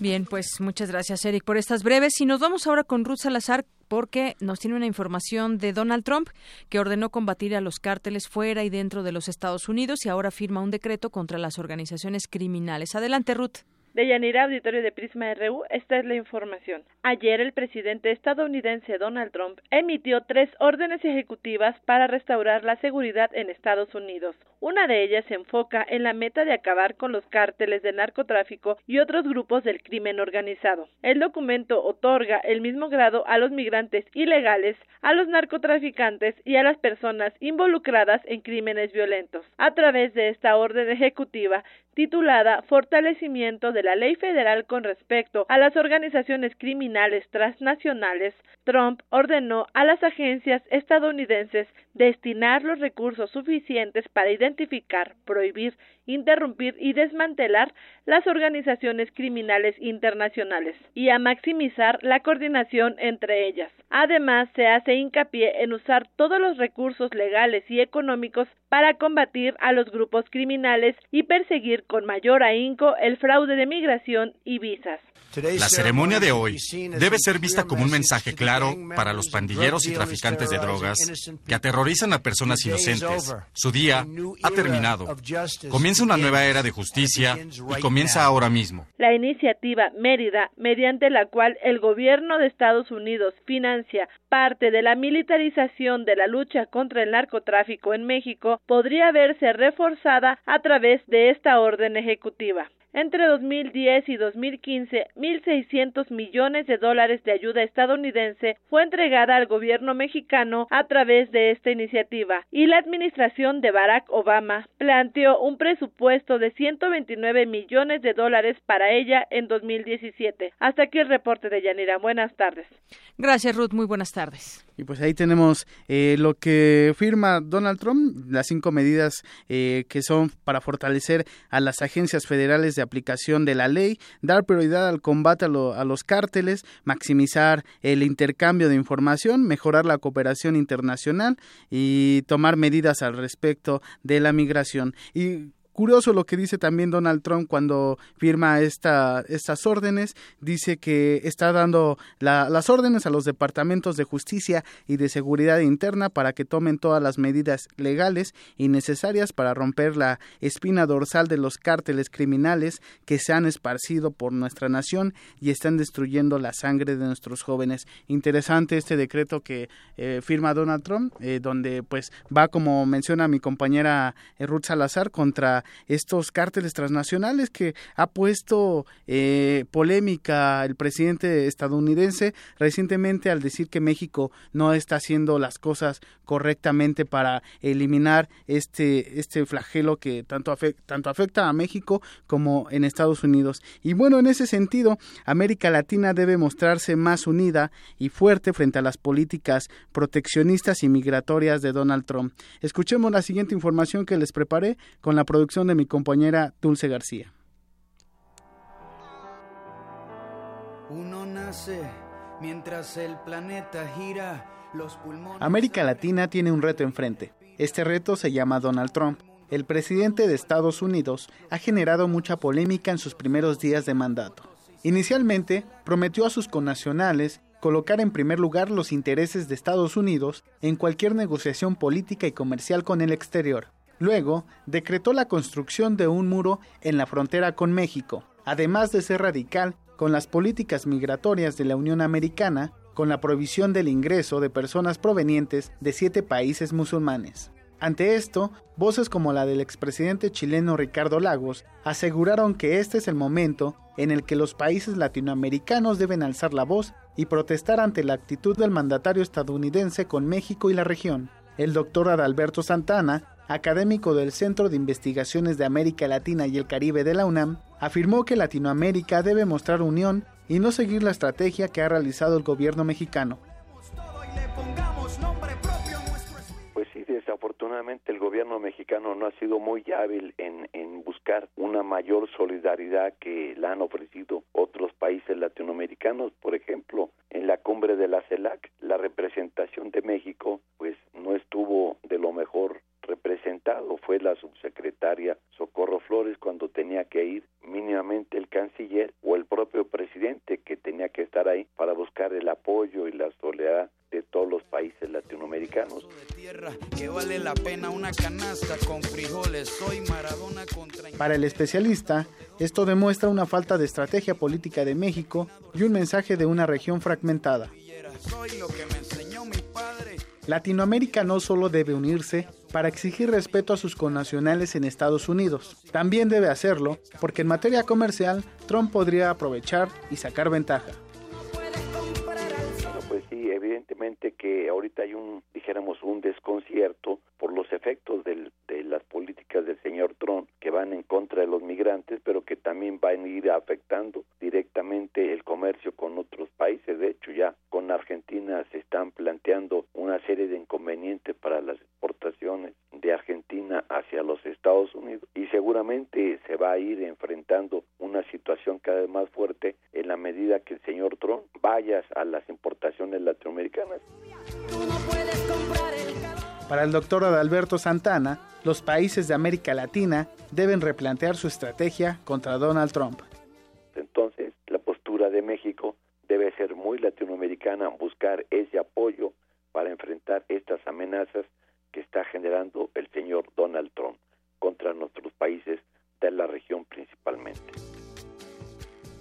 Bien, pues muchas gracias, Eric, por estas breves. Y nos vamos ahora con Ruth Salazar porque nos tiene una información de Donald Trump que ordenó combatir a los cárteles fuera y dentro de los Estados Unidos y ahora firma un decreto contra las organizaciones criminales. Adelante, Ruth. De Yanira, auditorio de Prisma RU, esta es la información. Ayer el presidente estadounidense Donald Trump emitió tres órdenes ejecutivas para restaurar la seguridad en Estados Unidos. Una de ellas se enfoca en la meta de acabar con los cárteles de narcotráfico y otros grupos del crimen organizado. El documento otorga el mismo grado a los migrantes ilegales, a los narcotraficantes y a las personas involucradas en crímenes violentos. A través de esta orden ejecutiva titulada Fortalecimiento de la ley federal con respecto a las organizaciones criminales transnacionales, Trump ordenó a las agencias estadounidenses destinar los recursos suficientes para identificar, prohibir, interrumpir y desmantelar las organizaciones criminales internacionales y a maximizar la coordinación entre ellas. Además, se hace hincapié en usar todos los recursos legales y económicos para combatir a los grupos criminales y perseguir con mayor ahínco el fraude de migración y visas. La ceremonia de hoy debe ser vista como un mensaje claro para los pandilleros y traficantes de drogas que aterrorizan a personas inocentes. Su día ha terminado. Comienza una nueva era de justicia y comienza ahora mismo. La iniciativa Mérida, mediante la cual el gobierno de Estados Unidos financia parte de la militarización de la lucha contra el narcotráfico en México, podría verse reforzada a través de esta orden ejecutiva. Entre 2010 y 2015, 1.600 millones de dólares de ayuda estadounidense fue entregada al gobierno mexicano a través de esta iniciativa y la administración de Barack Obama planteó un presupuesto de 129 millones de dólares para ella en 2017. Hasta aquí el reporte de Yanira. Buenas tardes. Gracias, Ruth. Muy buenas tardes. Y pues ahí tenemos eh, lo que firma Donald Trump, las cinco medidas eh, que son para fortalecer a las agencias federales de aplicación de la ley, dar prioridad al combate a, a los cárteles, maximizar el intercambio de información, mejorar la cooperación internacional y tomar medidas al respecto de la migración. Y curioso lo que dice también Donald Trump cuando firma esta, estas órdenes. Dice que está dando las órdenes a los departamentos de justicia y de seguridad interna para que tomen todas las medidas legales y necesarias para romper la espina dorsal de los cárteles criminales que se han esparcido por nuestra nación y están destruyendo la sangre de nuestros jóvenes. Interesante este decreto que eh, firma Donald Trump, eh, donde pues va, como menciona mi compañera eh, Ruth Salazar, contra estos cárteles transnacionales que ha puesto polémica el presidente estadounidense recientemente al decir que México no está haciendo las cosas correctamente para eliminar este, este flagelo que tanto afecta, tanto afecta a México como en Estados Unidos. Y bueno, en ese sentido, América Latina debe mostrarse más unida y fuerte frente a las políticas proteccionistas y migratorias de Donald Trump. Escuchemos la siguiente información que les preparé con la producción de mi compañera Dulce García. Uno nace mientras el planeta gira. Los América Latina tiene un reto enfrente. Este reto se llama Donald Trump. El presidente de Estados Unidos ha generado mucha polémica en sus primeros días de mandato. Inicialmente, prometió a sus connacionales colocar en primer lugar los intereses de Estados Unidos en cualquier negociación política y comercial con el exterior. Luego, decretó la construcción de un muro en la frontera con México, además de ser radical con las políticas migratorias de la Unión Americana, con la prohibición del ingreso de personas provenientes de siete países musulmanes. Ante esto, voces como la del expresidente chileno Ricardo Lagos aseguraron que este es el momento en el que los países latinoamericanos deben alzar la voz y protestar ante la actitud del mandatario estadounidense con México y la región. El doctor Adalberto Santana, académico del Centro de Investigaciones de América Latina y el Caribe de la UNAM, afirmó que Latinoamérica debe mostrar unión y no seguir la estrategia que ha realizado el gobierno mexicano. desafortunadamente el gobierno mexicano no ha sido muy hábil en, en buscar una mayor solidaridad que la han ofrecido otros países latinoamericanos. Por ejemplo, en la cumbre de la CELAC, la representación de México pues no estuvo de lo mejor representado fue la subsecretaria Socorro Flores cuando tenía que ir mínimamente el canciller o el propio presidente que tenía que estar ahí para buscar el apoyo y la soledad de todos los países latinoamericanos. Para el especialista, esto demuestra una falta de estrategia política de México y un mensaje de una región fragmentada. Latinoamérica no solo debe unirse para exigir respeto a sus connacionales en Estados Unidos, también debe hacerlo porque en materia comercial Trump podría aprovechar y sacar ventaja. pues sí, evidentemente que ahorita hay un, dijéramos, un desconcierto por los efectos de las políticas del señor Trump que van en contra de los migrantes, pero que también van a ir afectando directamente el comercio con otros países. De hecho, ya con Argentina se están planteando una serie de inconvenientes para las exportaciones de Argentina hacia los Estados Unidos y seguramente se va a ir enfrentando una situación cada vez más fuerte en la medida que el señor Trump vaya a las importaciones latinoamericanas. Para el doctor Adalberto Santana, los países de América Latina deben replantear su estrategia contra Donald Trump. Entonces, la postura de México debe ser muy latinoamericana, buscar ese apoyo para enfrentar estas amenazas que está generando el señor Donald Trump contra nuestros países de la región principalmente.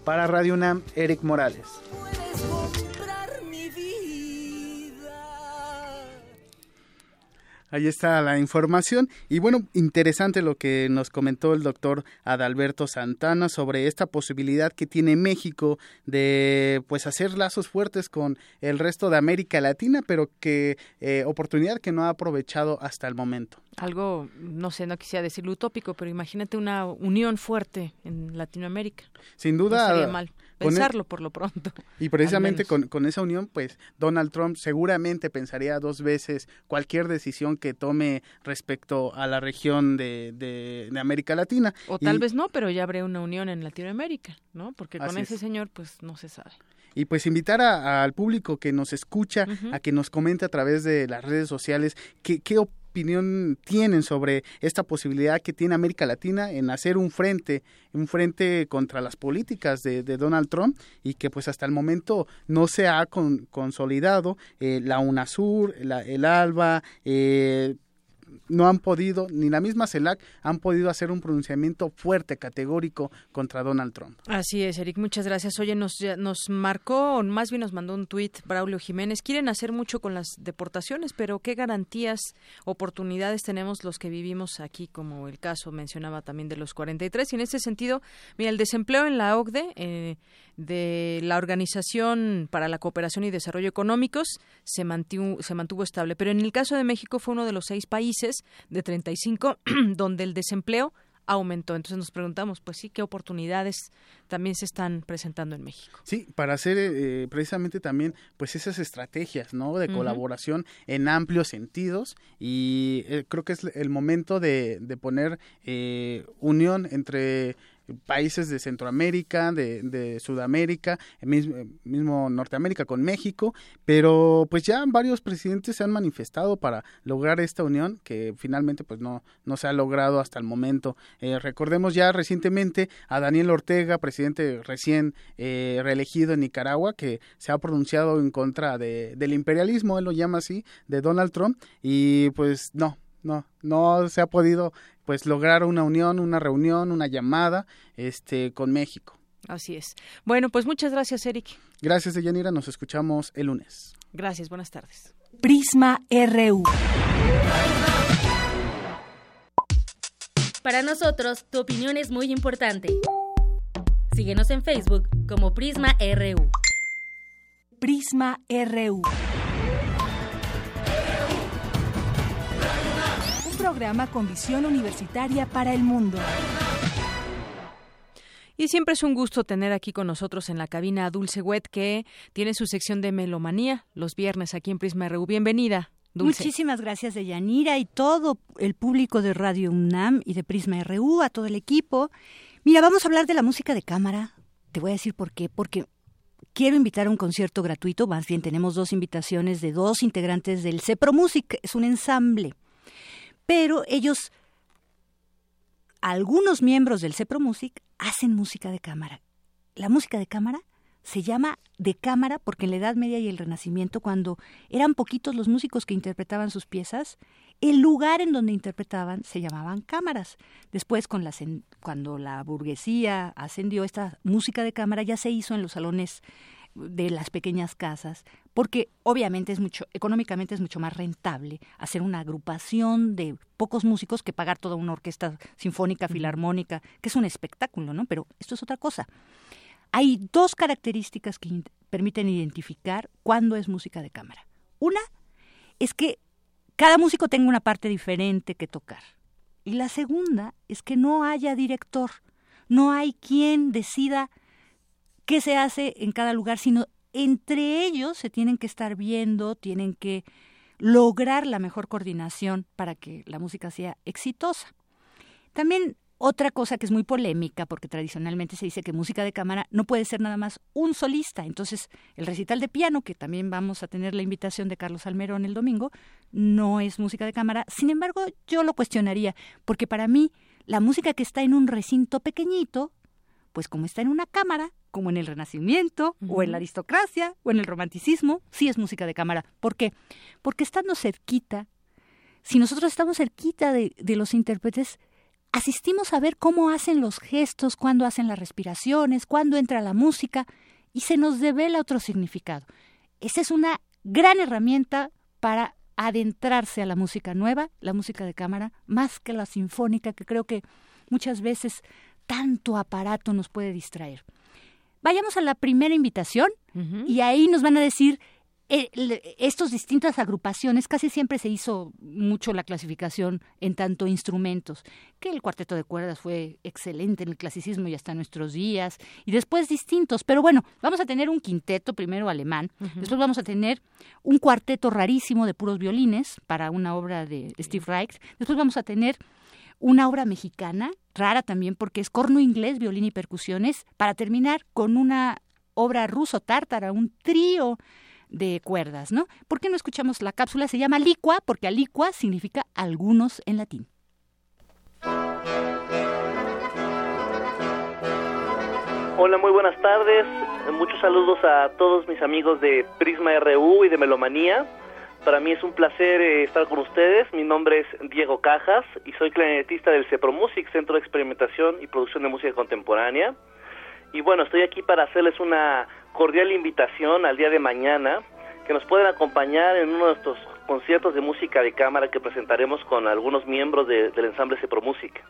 Para Radio UNAM, Eric Morales. Ahí está la información. Y bueno, interesante lo que nos comentó el doctor Adalberto Santana sobre esta posibilidad que tiene México de pues hacer lazos fuertes con el resto de América Latina, pero que eh, oportunidad que no ha aprovechado hasta el momento. Algo, no sé, no quisiera decirlo utópico, pero imagínate una unión fuerte en Latinoamérica. Sin duda. No mal pensarlo por lo pronto. [laughs] Y precisamente con, con, esa unión, pues Donald Trump seguramente pensaría dos veces cualquier decisión que tome respecto a la región de, de, América Latina. O tal vez no, pero ya habría una unión en Latinoamérica, ¿no? Porque con ese señor, pues no se sabe y pues invitar al público que nos escucha a que nos comente a través de las redes sociales qué, qué, opinión tienen sobre esta posibilidad que tiene América Latina en hacer un frente, un frente contra las políticas de, Donald Trump y que pues hasta el momento no se ha consolidado eh, la UNASUR, el ALBA, eh, no han podido, ni la misma CELAC han podido hacer un pronunciamiento fuerte, categórico contra Donald Trump. Así es, Eric, muchas gracias. Oye, nos, nos marcó, más bien nos mandó un tuit Braulio Jiménez. Quieren hacer mucho con las deportaciones, pero ¿qué garantías, oportunidades tenemos los que vivimos aquí, como el caso mencionaba también de los 43? Y en este sentido, mira, el desempleo en la OCDE, eh, de la Organización para la Cooperación y Desarrollo Económicos, se mantuvo, se mantuvo estable. Pero en el caso de México fue uno de los seis países de 35 [clears throat] donde el desempleo aumentó. Entonces nos preguntamos, pues sí, qué oportunidades también se están presentando en México. Sí, para hacer eh, precisamente también pues esas estrategias, ¿no? De colaboración en amplios sentidos y eh, creo que es el momento de, de poner eh, unión entre países de Centroamérica, de, de Sudamérica, mismo, mismo, Norteamérica con México, pero pues ya varios presidentes se han manifestado para lograr esta unión que finalmente pues no, no se ha logrado hasta el momento. Eh, recordemos ya recientemente a Daniel Ortega, presidente recién eh, reelegido en Nicaragua, que se ha pronunciado en contra de, del imperialismo, él lo llama así, de Donald Trump, y pues no, no, no se ha podido pues lograr una unión, una reunión, una llamada este con México. Así es. Bueno, pues muchas gracias, Eric. Gracias, Deyanira. Nos escuchamos el lunes. Gracias, buenas tardes. Prisma RU. Para nosotros, tu opinión es muy importante. Síguenos en Facebook como Prisma RU. Prisma RU. Programa con visión universitaria para el mundo. Y siempre es un gusto tener aquí con nosotros en la cabina a Dulce Wet, que tiene su sección de melomanía los viernes aquí en Prisma RU. Bienvenida. Dulce. Muchísimas gracias de Yanira y todo el público de Radio UNAM y de Prisma RU, a todo el equipo. Mira, vamos a hablar de la música de cámara. Te voy a decir por qué. Porque quiero invitar a un concierto gratuito. Más bien, tenemos dos invitaciones de dos integrantes del CEPRO Music. Es un ensamble pero ellos, algunos miembros del Cepro Music, hacen música de cámara. La música de cámara se llama de cámara porque en la Edad Media y el Renacimiento, cuando eran poquitos los músicos que interpretaban sus piezas, el lugar en donde interpretaban se llamaban cámaras. Después, con cuando la burguesía ascendió, esta música de cámara ya se hizo en los salones de las pequeñas casas, porque obviamente es mucho, económicamente es mucho más rentable hacer una agrupación de pocos músicos que pagar toda una orquesta sinfónica, filarmónica, que es un espectáculo, ¿no? Pero esto es otra cosa. Hay dos características que permiten identificar cuándo es música de cámara. Una es que cada músico tenga una parte diferente que tocar. Y la segunda es que no haya director, no hay quien decida qué se hace en cada lugar, sino entre ellos se tienen que estar viendo, tienen que lograr la mejor coordinación para que la música sea exitosa. También otra cosa que es muy polémica, porque tradicionalmente se dice que música de cámara no puede ser nada más un solista. Entonces, el recital de piano, que también vamos a tener la invitación de Carlos Almerón el domingo, no es música de cámara. Sin embargo, yo lo cuestionaría, porque para mí la música que está en un recinto pequeñito, pues como está en una cámara, como en el Renacimiento, o en la aristocracia, o en el romanticismo, sí es música de cámara. ¿Por qué? Porque estando cerquita, si nosotros estamos cerquita de, de los intérpretes, asistimos a ver cómo hacen los gestos, cuándo hacen las respiraciones, cuándo entra la música, y se nos devela otro significado. Esa es una gran herramienta para adentrarse a la música nueva, la música de cámara, más que la sinfónica, que creo que muchas veces tanto aparato nos puede distraer. Vayamos a la primera invitación y ahí nos van a decir eh, estas distintas agrupaciones, casi siempre se hizo mucho la clasificación en tanto instrumentos, que el cuarteto de cuerdas fue excelente en el clasicismo y hasta nuestros días, y después distintos, pero bueno, vamos a tener un quinteto, primero alemán, después vamos a tener un cuarteto rarísimo de puros violines para una obra de Steve Reich, después vamos a tener una obra mexicana, rara también porque es corno inglés, violín y percusiones, para terminar con una obra ruso-tártara, un trío de cuerdas, ¿no? ¿Por qué no escuchamos la cápsula? Se llama licua porque alicua significa algunos en latín. Hola, muy buenas tardes. Muchos saludos a todos mis amigos de Prisma RU y de Melomanía. Para mí es un placer eh, estar con ustedes. Mi nombre es Diego Cajas y soy clarinetista del CEPRO Music, Centro de Experimentación y Producción de Música Contemporánea. Y bueno, estoy aquí para hacerles una cordial invitación al día de mañana, que nos pueden acompañar en uno de estos conciertos de música de cámara que presentaremos con algunos miembros del ensamble Cepro Music.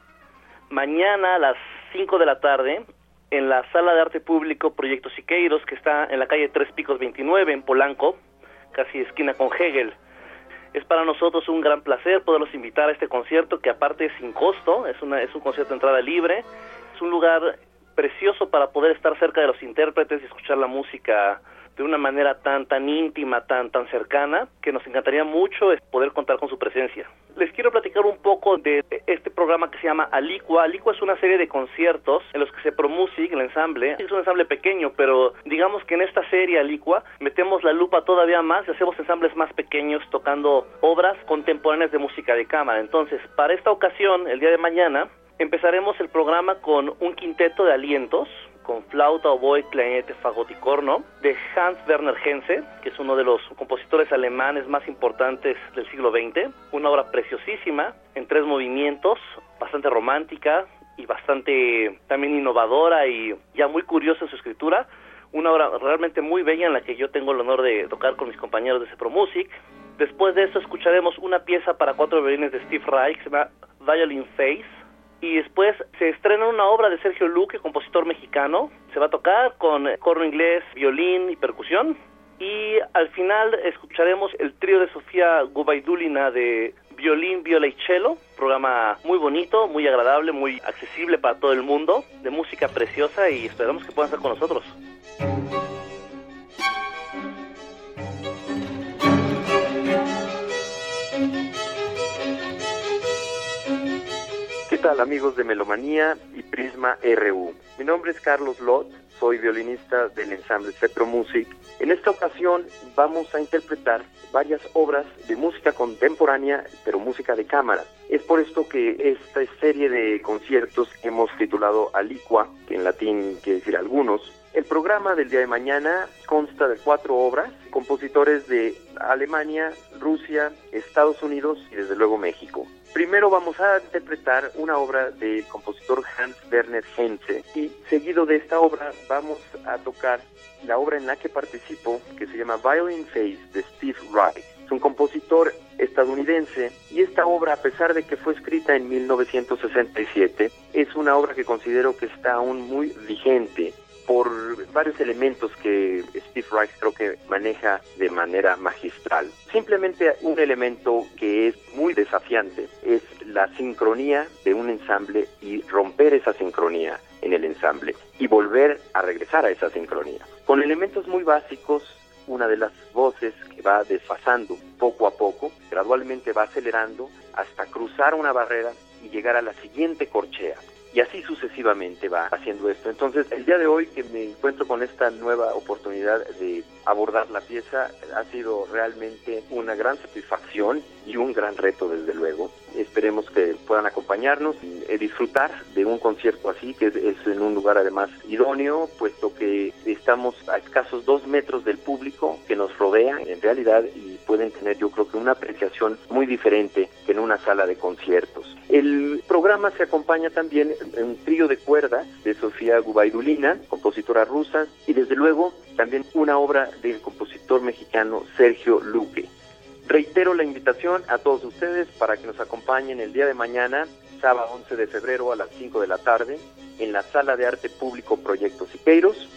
Mañana a las 5 de la tarde, en la Sala de Arte Público Proyecto Siqueiros, que está en la calle Tres Picos 29, en Polanco, casi esquina con Hegel. Es para nosotros un gran placer poderlos invitar a este concierto, que aparte es sin costo, es, una, es un concierto de entrada libre, es un lugar precioso para poder estar cerca de los intérpretes y escuchar la música de una manera tan tan íntima, tan tan cercana, que nos encantaría mucho poder contar con su presencia. Les quiero platicar un poco de este programa que se llama Alicua. Alicua es una serie de conciertos en los que se promusica el ensamble. Es un ensamble pequeño, pero digamos que en esta serie Alicua metemos la lupa todavía más y hacemos ensambles más pequeños tocando obras contemporáneas de música de cámara. Entonces, para esta ocasión, el día de mañana, Empezaremos el programa con un quinteto de alientos, con flauta, oboe, clarinete, fagot y corno, de Hans Werner Henze, que es uno de los compositores alemanes más importantes del siglo XX. Una obra preciosísima, en tres movimientos, bastante romántica y bastante también innovadora y ya muy curiosa en su escritura. Una obra realmente muy bella en la que yo tengo el honor de tocar con mis compañeros de Cepro Music. Después de eso escucharemos una pieza para cuatro violines de Steve Reich, se llama Violin Face, y después se estrena una obra de Sergio Luque, compositor mexicano. Se va a tocar con corno inglés, violín y percusión. Y al final escucharemos el trío de Sofía Gubaidulina de violín, viola y cello. Programa muy bonito, muy agradable, muy accesible para todo el mundo, de música preciosa y esperamos que puedan estar con nosotros. Tal amigos de Melomanía y Prisma RU? Mi nombre es Carlos Lot, soy violinista del ensamble Cepro Music. En esta ocasión vamos a interpretar varias obras de música contemporánea, pero música de cámara. Es por esto que esta serie de conciertos hemos titulado Alicua, que en latín quiere decir algunos, el programa del día de mañana consta de cuatro obras, compositores de Alemania, Rusia, Estados Unidos y desde luego México. Primero vamos a interpretar una obra del compositor Hans Werner Henze y seguido de esta obra vamos a tocar la obra en la que participo que se llama Violin Face de Steve Reich. Es un compositor estadounidense y esta obra, a pesar de que fue escrita en 1967, es una obra que considero que está aún muy vigente por varios elementos que Steve Reich creo que maneja de manera magistral. Simplemente un elemento que es muy desafiante es la sincronía de un ensamble y romper esa sincronía en el ensamble y volver a regresar a esa sincronía. Con elementos muy básicos, una de las voces que va desfasando poco a poco, gradualmente va acelerando hasta cruzar una barrera y llegar a la siguiente corchea y así sucesivamente va haciendo esto. Entonces, el día de hoy que me encuentro con esta nueva oportunidad de abordar la pieza ha sido realmente una gran satisfacción y un gran reto, desde luego. Esperemos que puedan acompañarnos y eh, disfrutar de un concierto así, que es, en un lugar además idóneo, puesto que estamos a escasos dos metros del público que nos rodea en realidad y pueden tener yo creo que una apreciación muy diferente que en una sala de conciertos. El programa se acompaña también en un trío de cuerdas de Sofía Gubaidulina, compositora rusa, y desde luego también una obra del compositor mexicano Sergio Luque. Reitero la invitación a todos ustedes para que nos acompañen el día de mañana, sábado 11 de febrero a las 5 de la tarde, en la Sala de Arte Público Proyecto Siqueiros.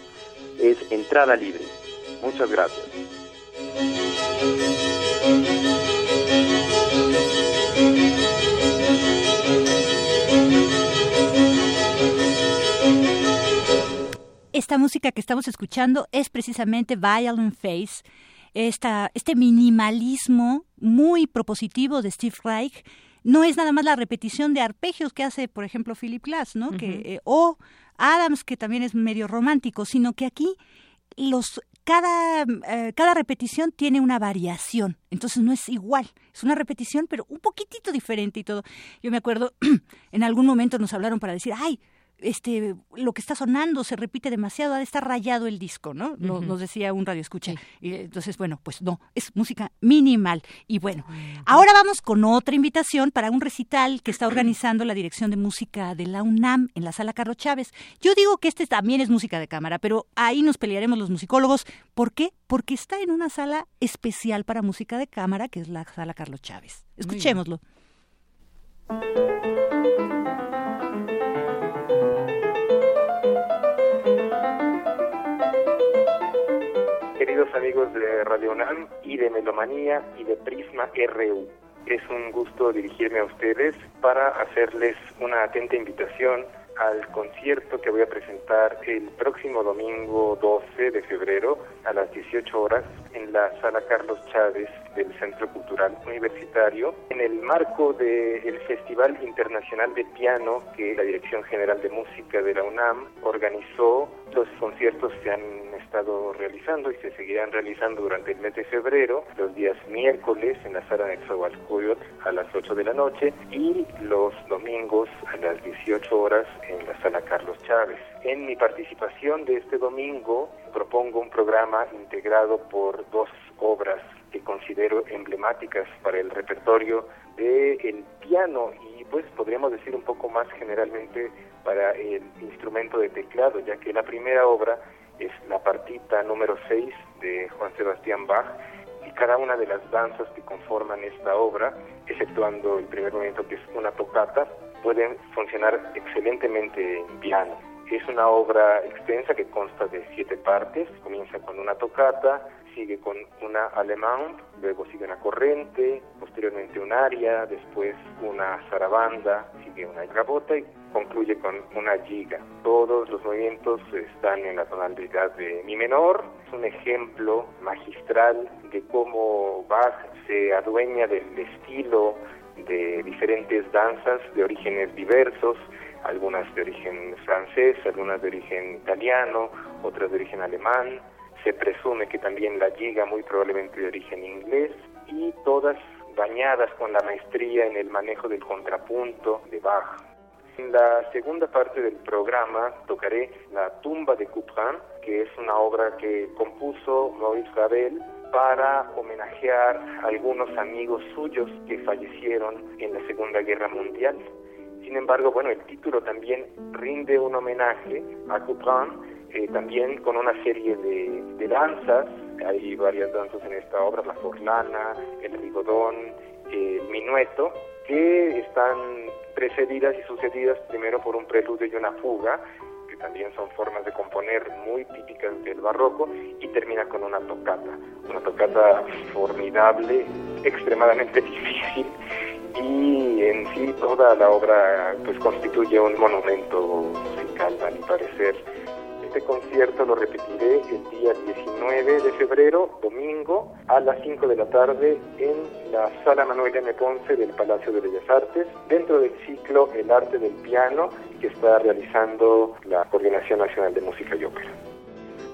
Es entrada libre. Muchas gracias. Esta música que estamos escuchando es precisamente Violent Face, esta, este minimalismo muy propositivo de Steve Reich. No es nada más la repetición de arpegios que hace, por ejemplo, Philip Glass, ¿no? que, eh, o Adams, que también es medio romántico, sino que aquí los cada, eh, cada repetición tiene una variación, entonces no es igual, es una repetición, pero un poquitito diferente y todo. Yo me acuerdo, [clears throat] en algún momento nos hablaron para decir, ay, este, lo que está sonando se repite demasiado, ha de estar rayado el disco, ¿no? Nos decía un radio escucha. Y entonces, bueno, pues no, es música minimal. Y bueno, ahora vamos con otra invitación para un recital que está organizando la Dirección de Música de la UNAM en la Sala Carlos Chávez. Yo digo que este también es música de cámara, pero ahí nos pelearemos los musicólogos. ¿Por qué? Porque está en una sala especial para música de cámara, que es la Sala Carlos Chávez. Escuchémoslo. Queridos amigos de Radio UNAM y de Melomanía y de Prisma RU. Es un gusto dirigirme a ustedes para hacerles una atenta invitación al concierto que voy a presentar el próximo domingo 12 de febrero a las 18 horas en la Sala Carlos Chávez del Centro Cultural Universitario en el marco del Festival Internacional de Piano que la Dirección General de Música de la UNAM organizó. Los conciertos se han estado realizando y se seguirán realizando durante el mes de febrero, los días miércoles en la sala de Exahualcoyot a las 8 de la noche y los domingos a las 18 horas en la sala Carlos Chávez. En mi participación de este domingo propongo un programa integrado por dos obras que considero emblemáticas para el repertorio del piano y pues podríamos decir un poco más generalmente para el instrumento de teclado, ya que la primera obra es la partita número 6 de Juan Sebastián Bach y cada una de las danzas que conforman esta obra, exceptuando el primer movimiento que es una tocata, pueden funcionar excelentemente en piano. Es una obra extensa que consta de siete partes, comienza con una tocata, sigue con una alemán, luego sigue una corriente, posteriormente un aria, después una zarabanda, sigue una gabota y concluye con una giga. Todos los movimientos están en la tonalidad de mi menor. Es un ejemplo magistral de cómo Bach se adueña del estilo de diferentes danzas de orígenes diversos, algunas de origen francés, algunas de origen italiano, otras de origen alemán. Se presume que también la giga muy probablemente de origen inglés y todas bañadas con la maestría en el manejo del contrapunto de Bach. En la segunda parte del programa tocaré La tumba de Couperin, que es una obra que compuso Maurice Ravel para homenajear a algunos amigos suyos que fallecieron en la Segunda Guerra Mundial. Sin embargo, bueno, el título también rinde un homenaje a Couperin, eh, también con una serie de, danzas. Hay varias danzas en esta obra, la forlana, el rigodón, el minueto, que están precedidas y sucedidas primero por un preludio y una fuga, que también son formas de componer muy típicas del barroco, y termina con una tocata, una tocata formidable, extremadamente [laughs] difícil, y en sí toda la obra pues constituye un monumento musical, a mi parecer. Este concierto lo repetiré el día 19 de febrero, domingo, a las 5 de la tarde en la Sala Manuel M. Ponce del Palacio de Bellas Artes, dentro del ciclo El Arte del Piano que está realizando la Coordinación Nacional de Música y Ópera.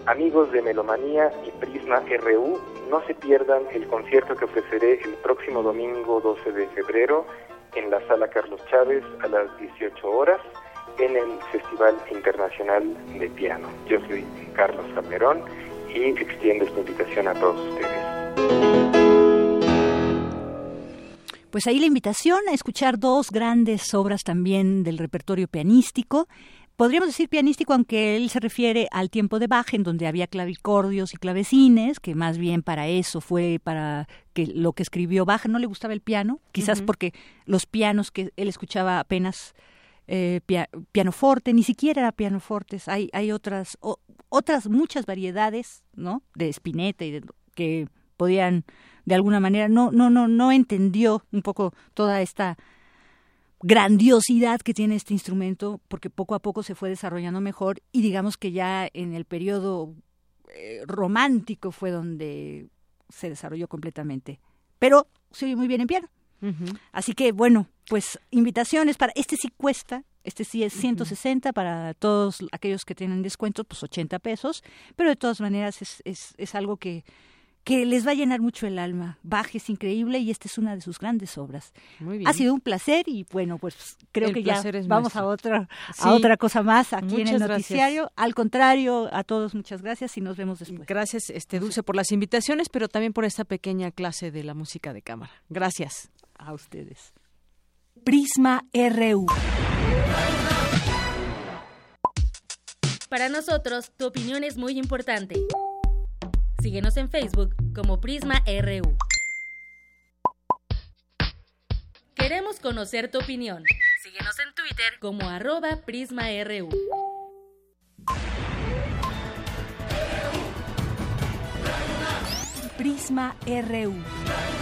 Amigos de Melomanía y Prisma RU, no se pierdan el concierto que ofreceré el próximo domingo 12 de febrero en la Sala Carlos Chávez a las 18 horas en el Festival Internacional de Piano. Yo soy Carlos Calderón y extiendo esta invitación a todos ustedes. Pues ahí la invitación a escuchar dos grandes obras también del repertorio pianístico. Podríamos decir pianístico, aunque él se refiere al tiempo de Bach, en donde había clavicordios y clavecines, que más bien para eso fue para que lo que escribió Bach no le gustaba el piano, quizás porque los pianos que él escuchaba apenas eh, pianoforte, ni siquiera era pianofortes, hay, hay otras, otras muchas variedades, ¿no? De Spinetta y de, que podían, de alguna manera, no, no, no, no entendió un poco toda esta grandiosidad que tiene este instrumento, porque poco a poco se fue desarrollando mejor y digamos que ya en el periodo eh, romántico fue donde se desarrolló completamente. Pero se oye muy bien en piano. Así que bueno, pues invitaciones para este sí cuesta, Este sí es 160 para todos aquellos que tienen descuentos, pues 80 pesos, pero de todas maneras es, es, es algo que que les va a llenar mucho el alma. Baje es increíble y esta es una de sus grandes obras. Muy bien. Ha sido un placer y bueno, pues creo El que ya vamos a otra Sí. a otra cosa más aquí en el Muchas noticiario. gracias. Al contrario, a todos muchas gracias y nos vemos después. Gracias, este Dulce, por las invitaciones, pero también por esta pequeña clase de la música de cámara. Gracias. A ustedes. Prisma RU. Para nosotros, tu opinión es muy importante. Síguenos en Facebook como Prisma RU. Queremos conocer tu opinión. Síguenos en Twitter como arroba Prisma RU. Prisma RU.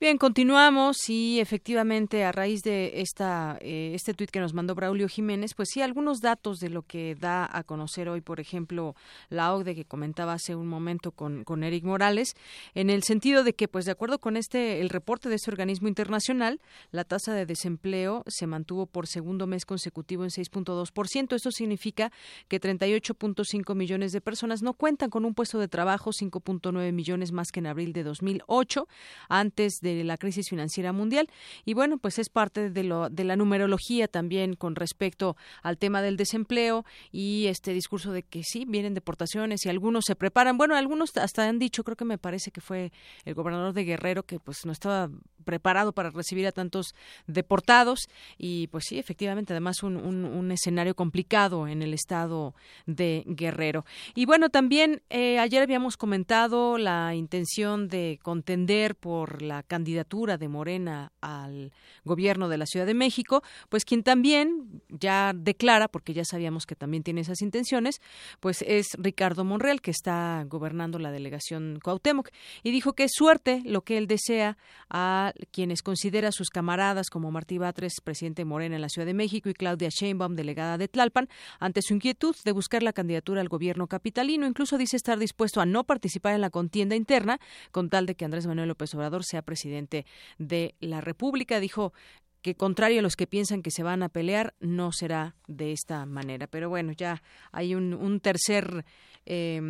Bien, continuamos y efectivamente a raíz de esta eh, este tuit que nos mandó Braulio Jiménez, pues sí, algunos datos de lo que da a conocer hoy, por ejemplo, la OCDE que comentaba hace un momento con, con Eric Morales, en el sentido de que, pues de acuerdo con este el reporte de este organismo internacional, la tasa de desempleo se mantuvo por segundo mes consecutivo en 6.2%. Esto significa que 38.5 millones de personas no cuentan con un puesto de trabajo, 5.9 millones más que en abril de 2008, antes de la crisis financiera mundial. Y bueno, pues es parte de, lo, de la numerología también con respecto al tema del desempleo y este discurso de que sí, vienen deportaciones y algunos se preparan. Bueno, algunos hasta han dicho, creo que me parece que fue el gobernador de Guerrero, que pues no estaba preparado para recibir a tantos deportados y pues sí, efectivamente, además un, escenario complicado en el estado de Guerrero. Y bueno, también eh, ayer habíamos comentado la intención de contender por la candidatura de Morena al gobierno de la Ciudad de México, pues quien también ya declara, porque ya sabíamos que también tiene esas intenciones, pues es Ricardo Monreal, que está gobernando la delegación Cuauhtémoc, y dijo que es suerte lo que él desea a quienes considera sus camaradas como Martí Batres, presidente de Morena en la Ciudad de México, y Claudia Sheinbaum, delegada de Tlalpan, ante su inquietud de buscar la candidatura al gobierno capitalino. Incluso dice estar dispuesto a no participar en la contienda interna con tal de que Andrés Manuel López Obrador sea presidente de la República. Dijo que contrario a los que piensan que se van a pelear, no será de esta manera. Pero bueno, ya hay un, tercer eh,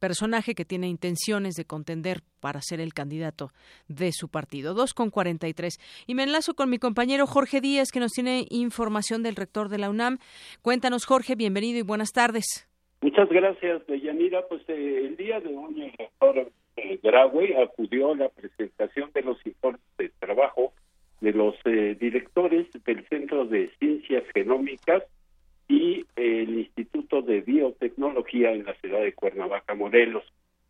personaje que tiene intenciones de contender para ser el candidato de su partido. Dos con cuarenta y tres. Y me enlazo con mi compañero Jorge Díaz, que nos tiene información del rector de la UNAM. Cuéntanos, Jorge, bienvenido y buenas tardes. Muchas gracias, Deyanira. Pues eh, el día de hoy el rector eh, acudió a la presentación de los informes de trabajo de los eh, directores del Centro de Ciencias Genómicas y el Instituto de Biotecnología en la ciudad de Cuernavaca, Morelos.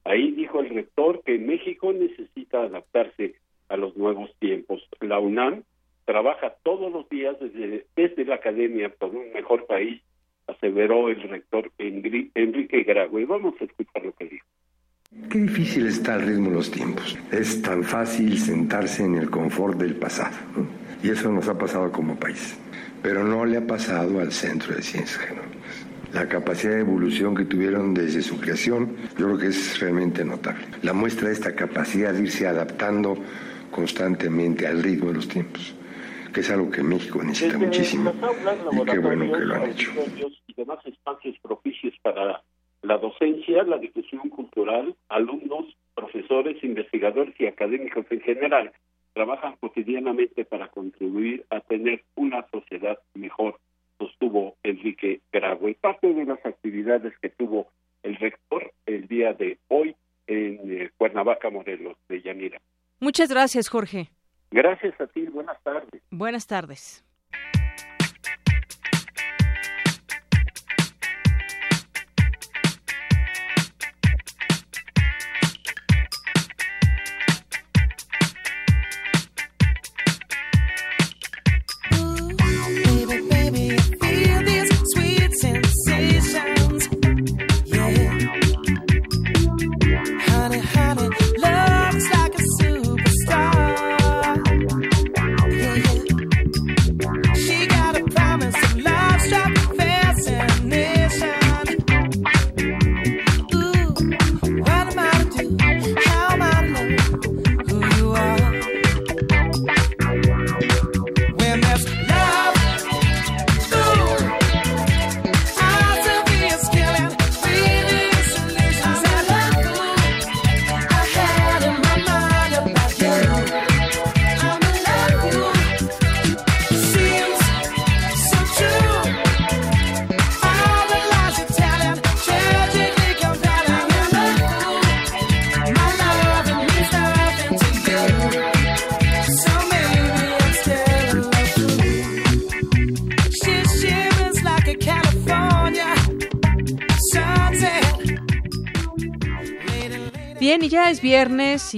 Ahí dijo el rector que México necesita adaptarse a los nuevos tiempos. La UNAM trabaja todos los días desde, desde la academia por un mejor país, aseveró el rector Enrique Graue. Vamos a escuchar lo que dijo. Qué difícil está el ritmo de los tiempos. Es tan fácil sentarse en el confort del pasado. Y eso nos ha pasado como país. Pero no le ha pasado al Centro de Ciencias Genómicas. La capacidad de evolución que tuvieron desde su creación, yo creo que es realmente notable. La muestra de esta capacidad de irse adaptando constantemente al ritmo de los tiempos, que es algo que México necesita Desde muchísimo. Y qué bueno que lo han hecho. y demás espacios propicios para la docencia, la difusión cultural, alumnos, profesores, investigadores y académicos en general trabajan cotidianamente para contribuir a tener una sociedad mejor, sostuvo Enrique Graue. Parte de las actividades que tuvo el rector el día de hoy en eh, Cuernavaca, Morelos, de Yanira. Muchas gracias, Jorge. Gracias a ti, buenas tardes. Buenas tardes.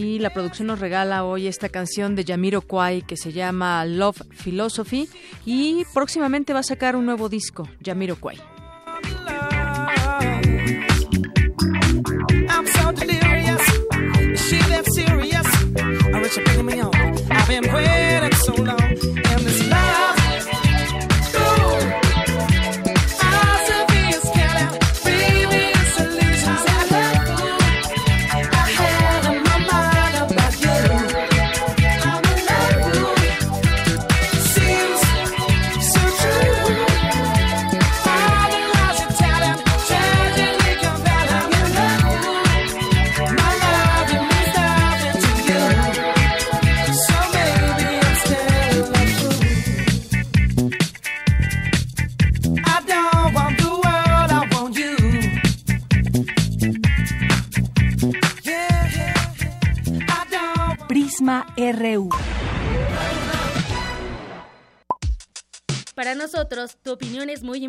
Y la producción nos regala hoy esta canción de Yamiro Kwai que se llama Love Philosophy y próximamente va a sacar un nuevo disco, Yamiro Kwai.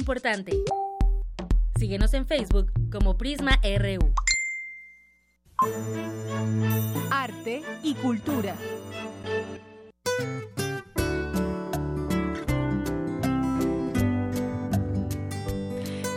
Importante. Síguenos en Facebook como Prisma RU. Arte y cultura.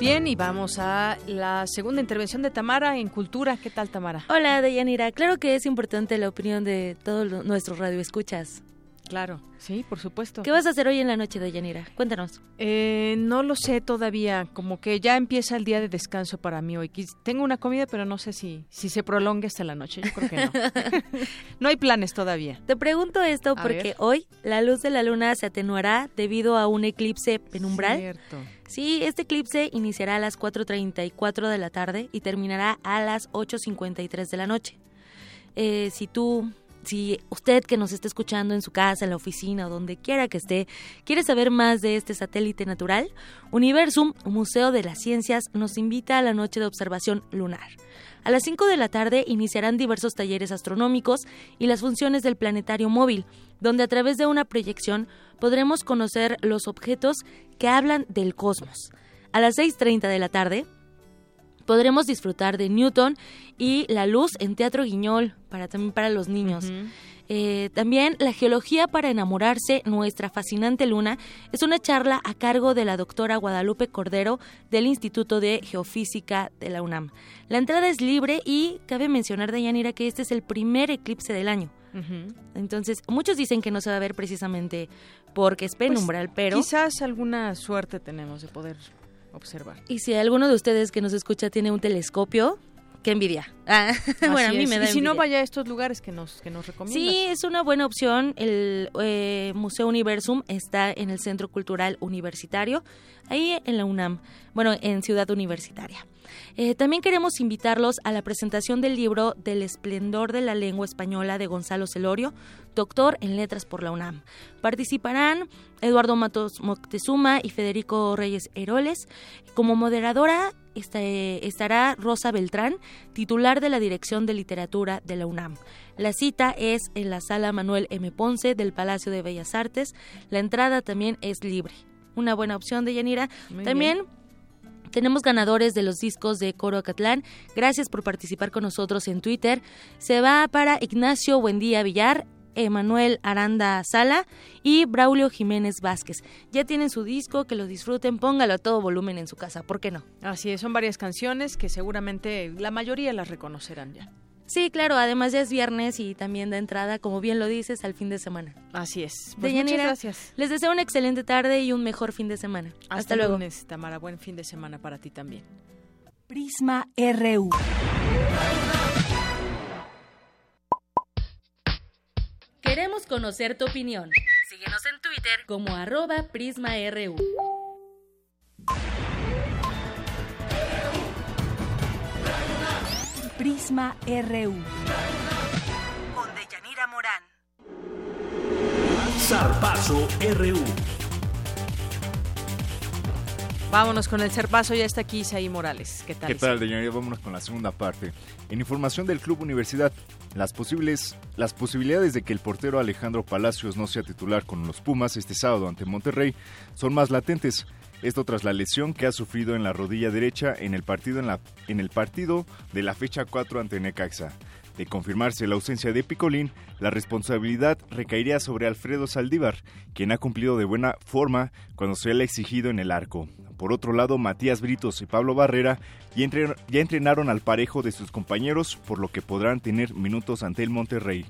Bien, y vamos a la segunda intervención de Tamara en Cultura. ¿Qué tal, Tamara? Hola, Deyanira. Claro que es importante la opinión de todos nuestros radioescuchas. Claro, sí, por supuesto. ¿Qué vas a hacer hoy en la noche, Deyanira? Cuéntanos. Eh, no lo sé todavía, como que ya empieza el día de descanso para mí hoy. Tengo una comida, pero no sé si, si se prolongue hasta la noche. Yo creo que no. [laughs] no hay planes todavía. Te pregunto esto A porque ver. hoy la luz de la luna se atenuará debido a un eclipse penumbral. Cierto. Sí, este eclipse iniciará a las 4.34 de la tarde y terminará a las 8.53 de la noche. Eh, si tú, si usted que nos está escuchando en su casa, en la oficina o donde quiera que esté, quiere saber más de este satélite natural, Universum, un museo de las ciencias, nos invita a la noche de observación lunar. A las 5 de la tarde iniciarán diversos talleres astronómicos y las funciones del planetario móvil, donde a través de una proyección podremos conocer los objetos que hablan del cosmos. A las 6.30 de la tarde podremos disfrutar de Newton y la luz en Teatro Guiñol, para, también para los niños. Eh, también la geología para enamorarse, nuestra fascinante luna, es una charla a cargo de la doctora Guadalupe Cordero del Instituto de Geofísica de la UNAM. La entrada es libre y cabe mencionar, Deyanira, que este es el primer eclipse del año. Entonces, muchos dicen que no se va a ver precisamente porque es penumbral, pero... Pues, Quizás alguna suerte tenemos de poder observar. Y si alguno de ustedes que nos escucha tiene un telescopio, qué envidia. Ah, [laughs] bueno, a mí es. me da Y si no, vaya a estos lugares que nos, que nos recomiendas. Sí, es una buena opción. El eh, Museo Universum está en el Centro Cultural Universitario, ahí en la UNAM, bueno, en Ciudad Universitaria. Eh, también queremos invitarlos a la presentación del libro Del esplendor de la lengua española de Gonzalo Celorio, doctor en letras por la UNAM. Participarán Eduardo Matos Moctezuma y Federico Reyes Heroles. Como moderadora este- estará Rosa Beltrán, titular de la Dirección de Literatura de la UNAM. La cita es en la sala Manuel M. Ponce del Palacio de Bellas Artes. La entrada también es libre. Una buena opción de Yanira. Muy También tenemos ganadores de los discos de Coro Acatlán. Gracias por participar con nosotros en Twitter. Se va para Ignacio Buendía Villar, Emanuel Aranda Sala y Braulio Jiménez Vázquez. Ya tienen su disco, que lo disfruten, póngalo a todo volumen en su casa, ¿por qué no? Así es, son varias canciones que seguramente la mayoría las reconocerán ya. Sí, claro, además ya es viernes y también da entrada, como bien lo dices, al fin de semana. Así es. Pues Deyanira, muchas gracias. Les deseo una excelente tarde y un mejor fin de semana. Hasta, Hasta, luego. lunes, Tamara. Buen fin de semana para ti también. Prisma RU. Queremos conocer tu opinión. Síguenos en Twitter como arroba PrismaRU. Prisma RU. Con Deyanira Morán. Zarpazo RU. Vámonos con el Cerpazo, ya está aquí Isaí Morales. ¿Qué tal? ¿Qué tal, Deyanira? Vámonos con la segunda parte. En información del Club Universidad, las, posibles, las posibilidades de que el portero Alejandro Palacios no sea titular con los Pumas este sábado ante Monterrey son más latentes. Esto tras la lesión que ha sufrido en la rodilla derecha en el partido, en la, en el partido de la fecha 4 ante Necaxa. De confirmarse la ausencia de Picolín, la responsabilidad recaería sobre Alfredo Saldívar, quien ha cumplido de buena forma cuando se le ha exigido en el arco. Por otro lado, Matías Britos y Pablo Barrera ya, ya entrenaron al parejo de sus compañeros, por lo que podrán tener minutos ante el Monterrey.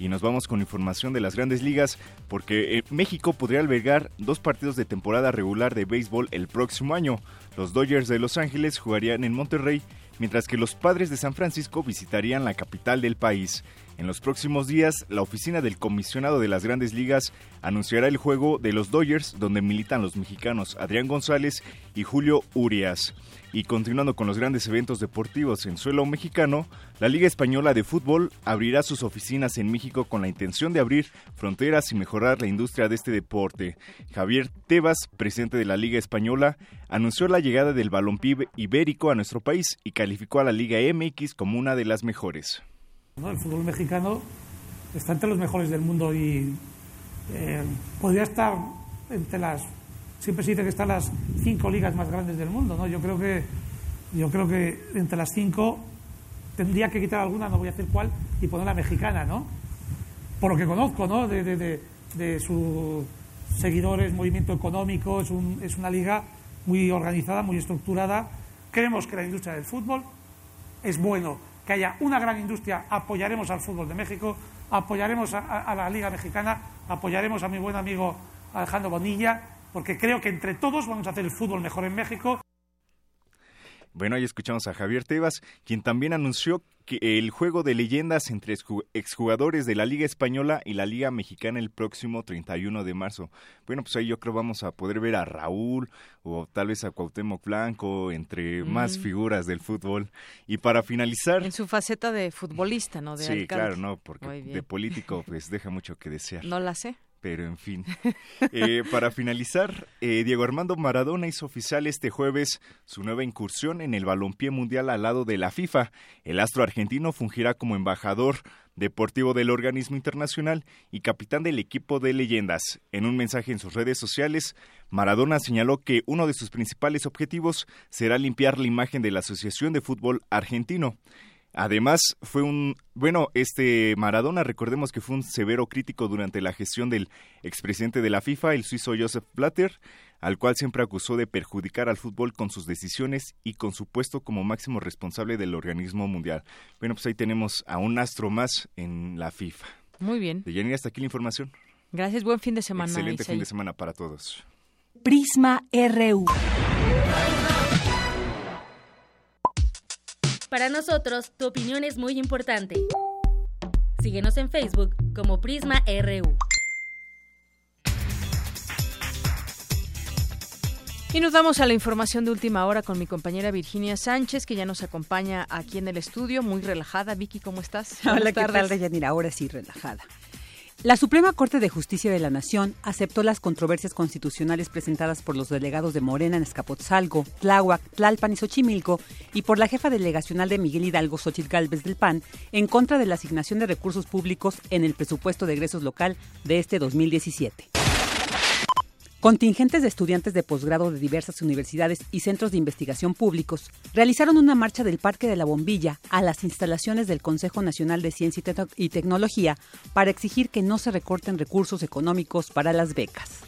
Y nos vamos con información de las grandes ligas, porque eh, México podría albergar dos partidos de temporada regular de béisbol el próximo año. Los Dodgers de Los Ángeles jugarían en Monterrey, mientras que los Padres de San Francisco visitarían la capital del país. En los próximos días, la oficina del comisionado de las grandes ligas anunciará el juego de los Dodgers, donde militan los mexicanos Adrián González y Julio Urias. Y continuando con los grandes eventos deportivos en suelo mexicano, la Liga Española de Fútbol abrirá sus oficinas en México con la intención de abrir fronteras y mejorar la industria de este deporte. Javier Tebas, presidente de la Liga Española, anunció la llegada del balompié ibérico a nuestro país y calificó a la Liga MX como una de las mejores. El fútbol mexicano está entre los mejores del mundo y eh, podría estar entre las siempre se dice que están las cinco ligas más grandes del mundo, ¿no? Yo creo que, yo creo que entre las cinco tendría que quitar alguna, no voy a decir cuál, y poner la mexicana, ¿no? Por lo que conozco, ¿no? De, de, de, sus seguidores, movimiento económico, es, un, es una liga muy organizada, muy estructurada. Creemos que la industria del fútbol es bueno que haya una gran industria, apoyaremos al fútbol de México, apoyaremos a la Liga Mexicana, apoyaremos a mi buen amigo Alejandro Bonilla, porque creo que entre todos vamos a hacer el fútbol mejor en México. Bueno, ahí escuchamos a Javier Tebas, quien también anunció que el juego de leyendas entre exjugadores de la Liga Española y la Liga Mexicana el próximo 31 de marzo. Bueno, pues ahí yo creo vamos a poder ver a Raúl o tal vez a Cuauhtémoc Blanco, entre más figuras del fútbol. Y para finalizar... En su faceta de futbolista, ¿no? De sí, claro, no, porque de político pues deja mucho que desear. No la sé pero en fin. Eh, para finalizar, eh, Diego Armando Maradona hizo oficial este jueves su nueva incursión en el balompié mundial al lado de la FIFA. El astro argentino fungirá como embajador deportivo del organismo internacional y capitán del equipo de leyendas. En un mensaje en sus redes sociales, Maradona señaló que uno de sus principales objetivos será limpiar la imagen de la Asociación de Fútbol Argentino. Además, fue un, bueno, este Maradona, recordemos que fue un severo crítico durante la gestión del expresidente de la FIFA, el suizo Joseph Blatter, al cual siempre acusó de perjudicar al fútbol con sus decisiones y con su puesto como máximo responsable del organismo mundial. Bueno, pues ahí tenemos a un astro más en la FIFA. Muy bien. De Yanira, hasta aquí la información. Gracias, buen fin de semana. Excelente fin de semana para todos. Prisma RU. Para nosotros, tu opinión es muy importante. Síguenos en Facebook como Prisma RU. Y nos vamos a la información de última hora con mi compañera Virginia Sánchez, que ya nos acompaña aquí en el estudio, muy relajada. Vicky, ¿cómo estás? Hola, ¿qué tal, Deyanira? Ahora sí, relajada. La Suprema Corte de Justicia de la Nación aceptó las controversias constitucionales presentadas por los delegados de Morena en Escapotzalco, Tláhuac, Tlalpan y Xochimilco y por la jefa delegacional de Miguel Hidalgo, Xochitl Galvez del PAN, en contra de la asignación de recursos públicos en el presupuesto de egresos local de este 2017. Contingentes de estudiantes de posgrado de diversas universidades y centros de investigación públicos realizaron una marcha del Parque de la Bombilla a las instalaciones del Consejo Nacional de Ciencia y Tecnología para exigir que no se recorten recursos económicos para las becas.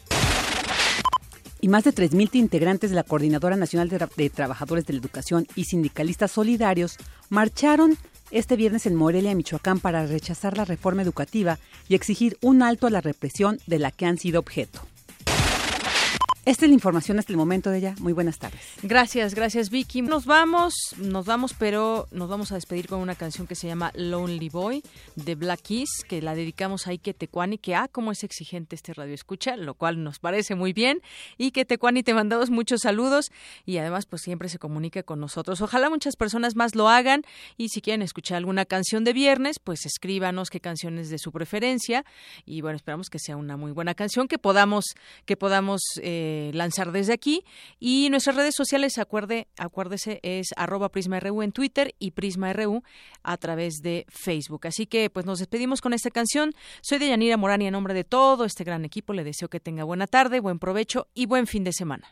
Y más de 3.000 integrantes de la Coordinadora Nacional de, de Trabajadores de la Educación y sindicalistas solidarios marcharon este viernes en Morelia, Michoacán, para rechazar la reforma educativa y exigir un alto a la represión de la que han sido objeto. Esta es la información hasta el momento de ella. Muy buenas tardes. Gracias, gracias Vicky. Nos vamos, nos vamos, pero nos vamos a despedir con una canción que se llama Lonely Boy de Black Keys, que la dedicamos a Ike Tecuani, que ah, como es exigente este radio escucha, lo cual nos parece muy bien. Que Tecuani te mandamos muchos saludos y además pues siempre se comunica con nosotros. Ojalá muchas personas más lo hagan y si quieren escuchar alguna canción de viernes, pues escríbanos qué canciones de su preferencia y bueno, esperamos que sea una muy buena canción que podamos que podamos eh, lanzar desde aquí. Y nuestras redes sociales, acuerde, acuérdese, es arroba PrismaRU en Twitter y PrismaRU a través de Facebook. Así que pues nos despedimos con esta canción. Soy de Yanira Morán y en nombre de todo este gran equipo le deseo que tenga buena tarde, buen provecho y buen fin de semana.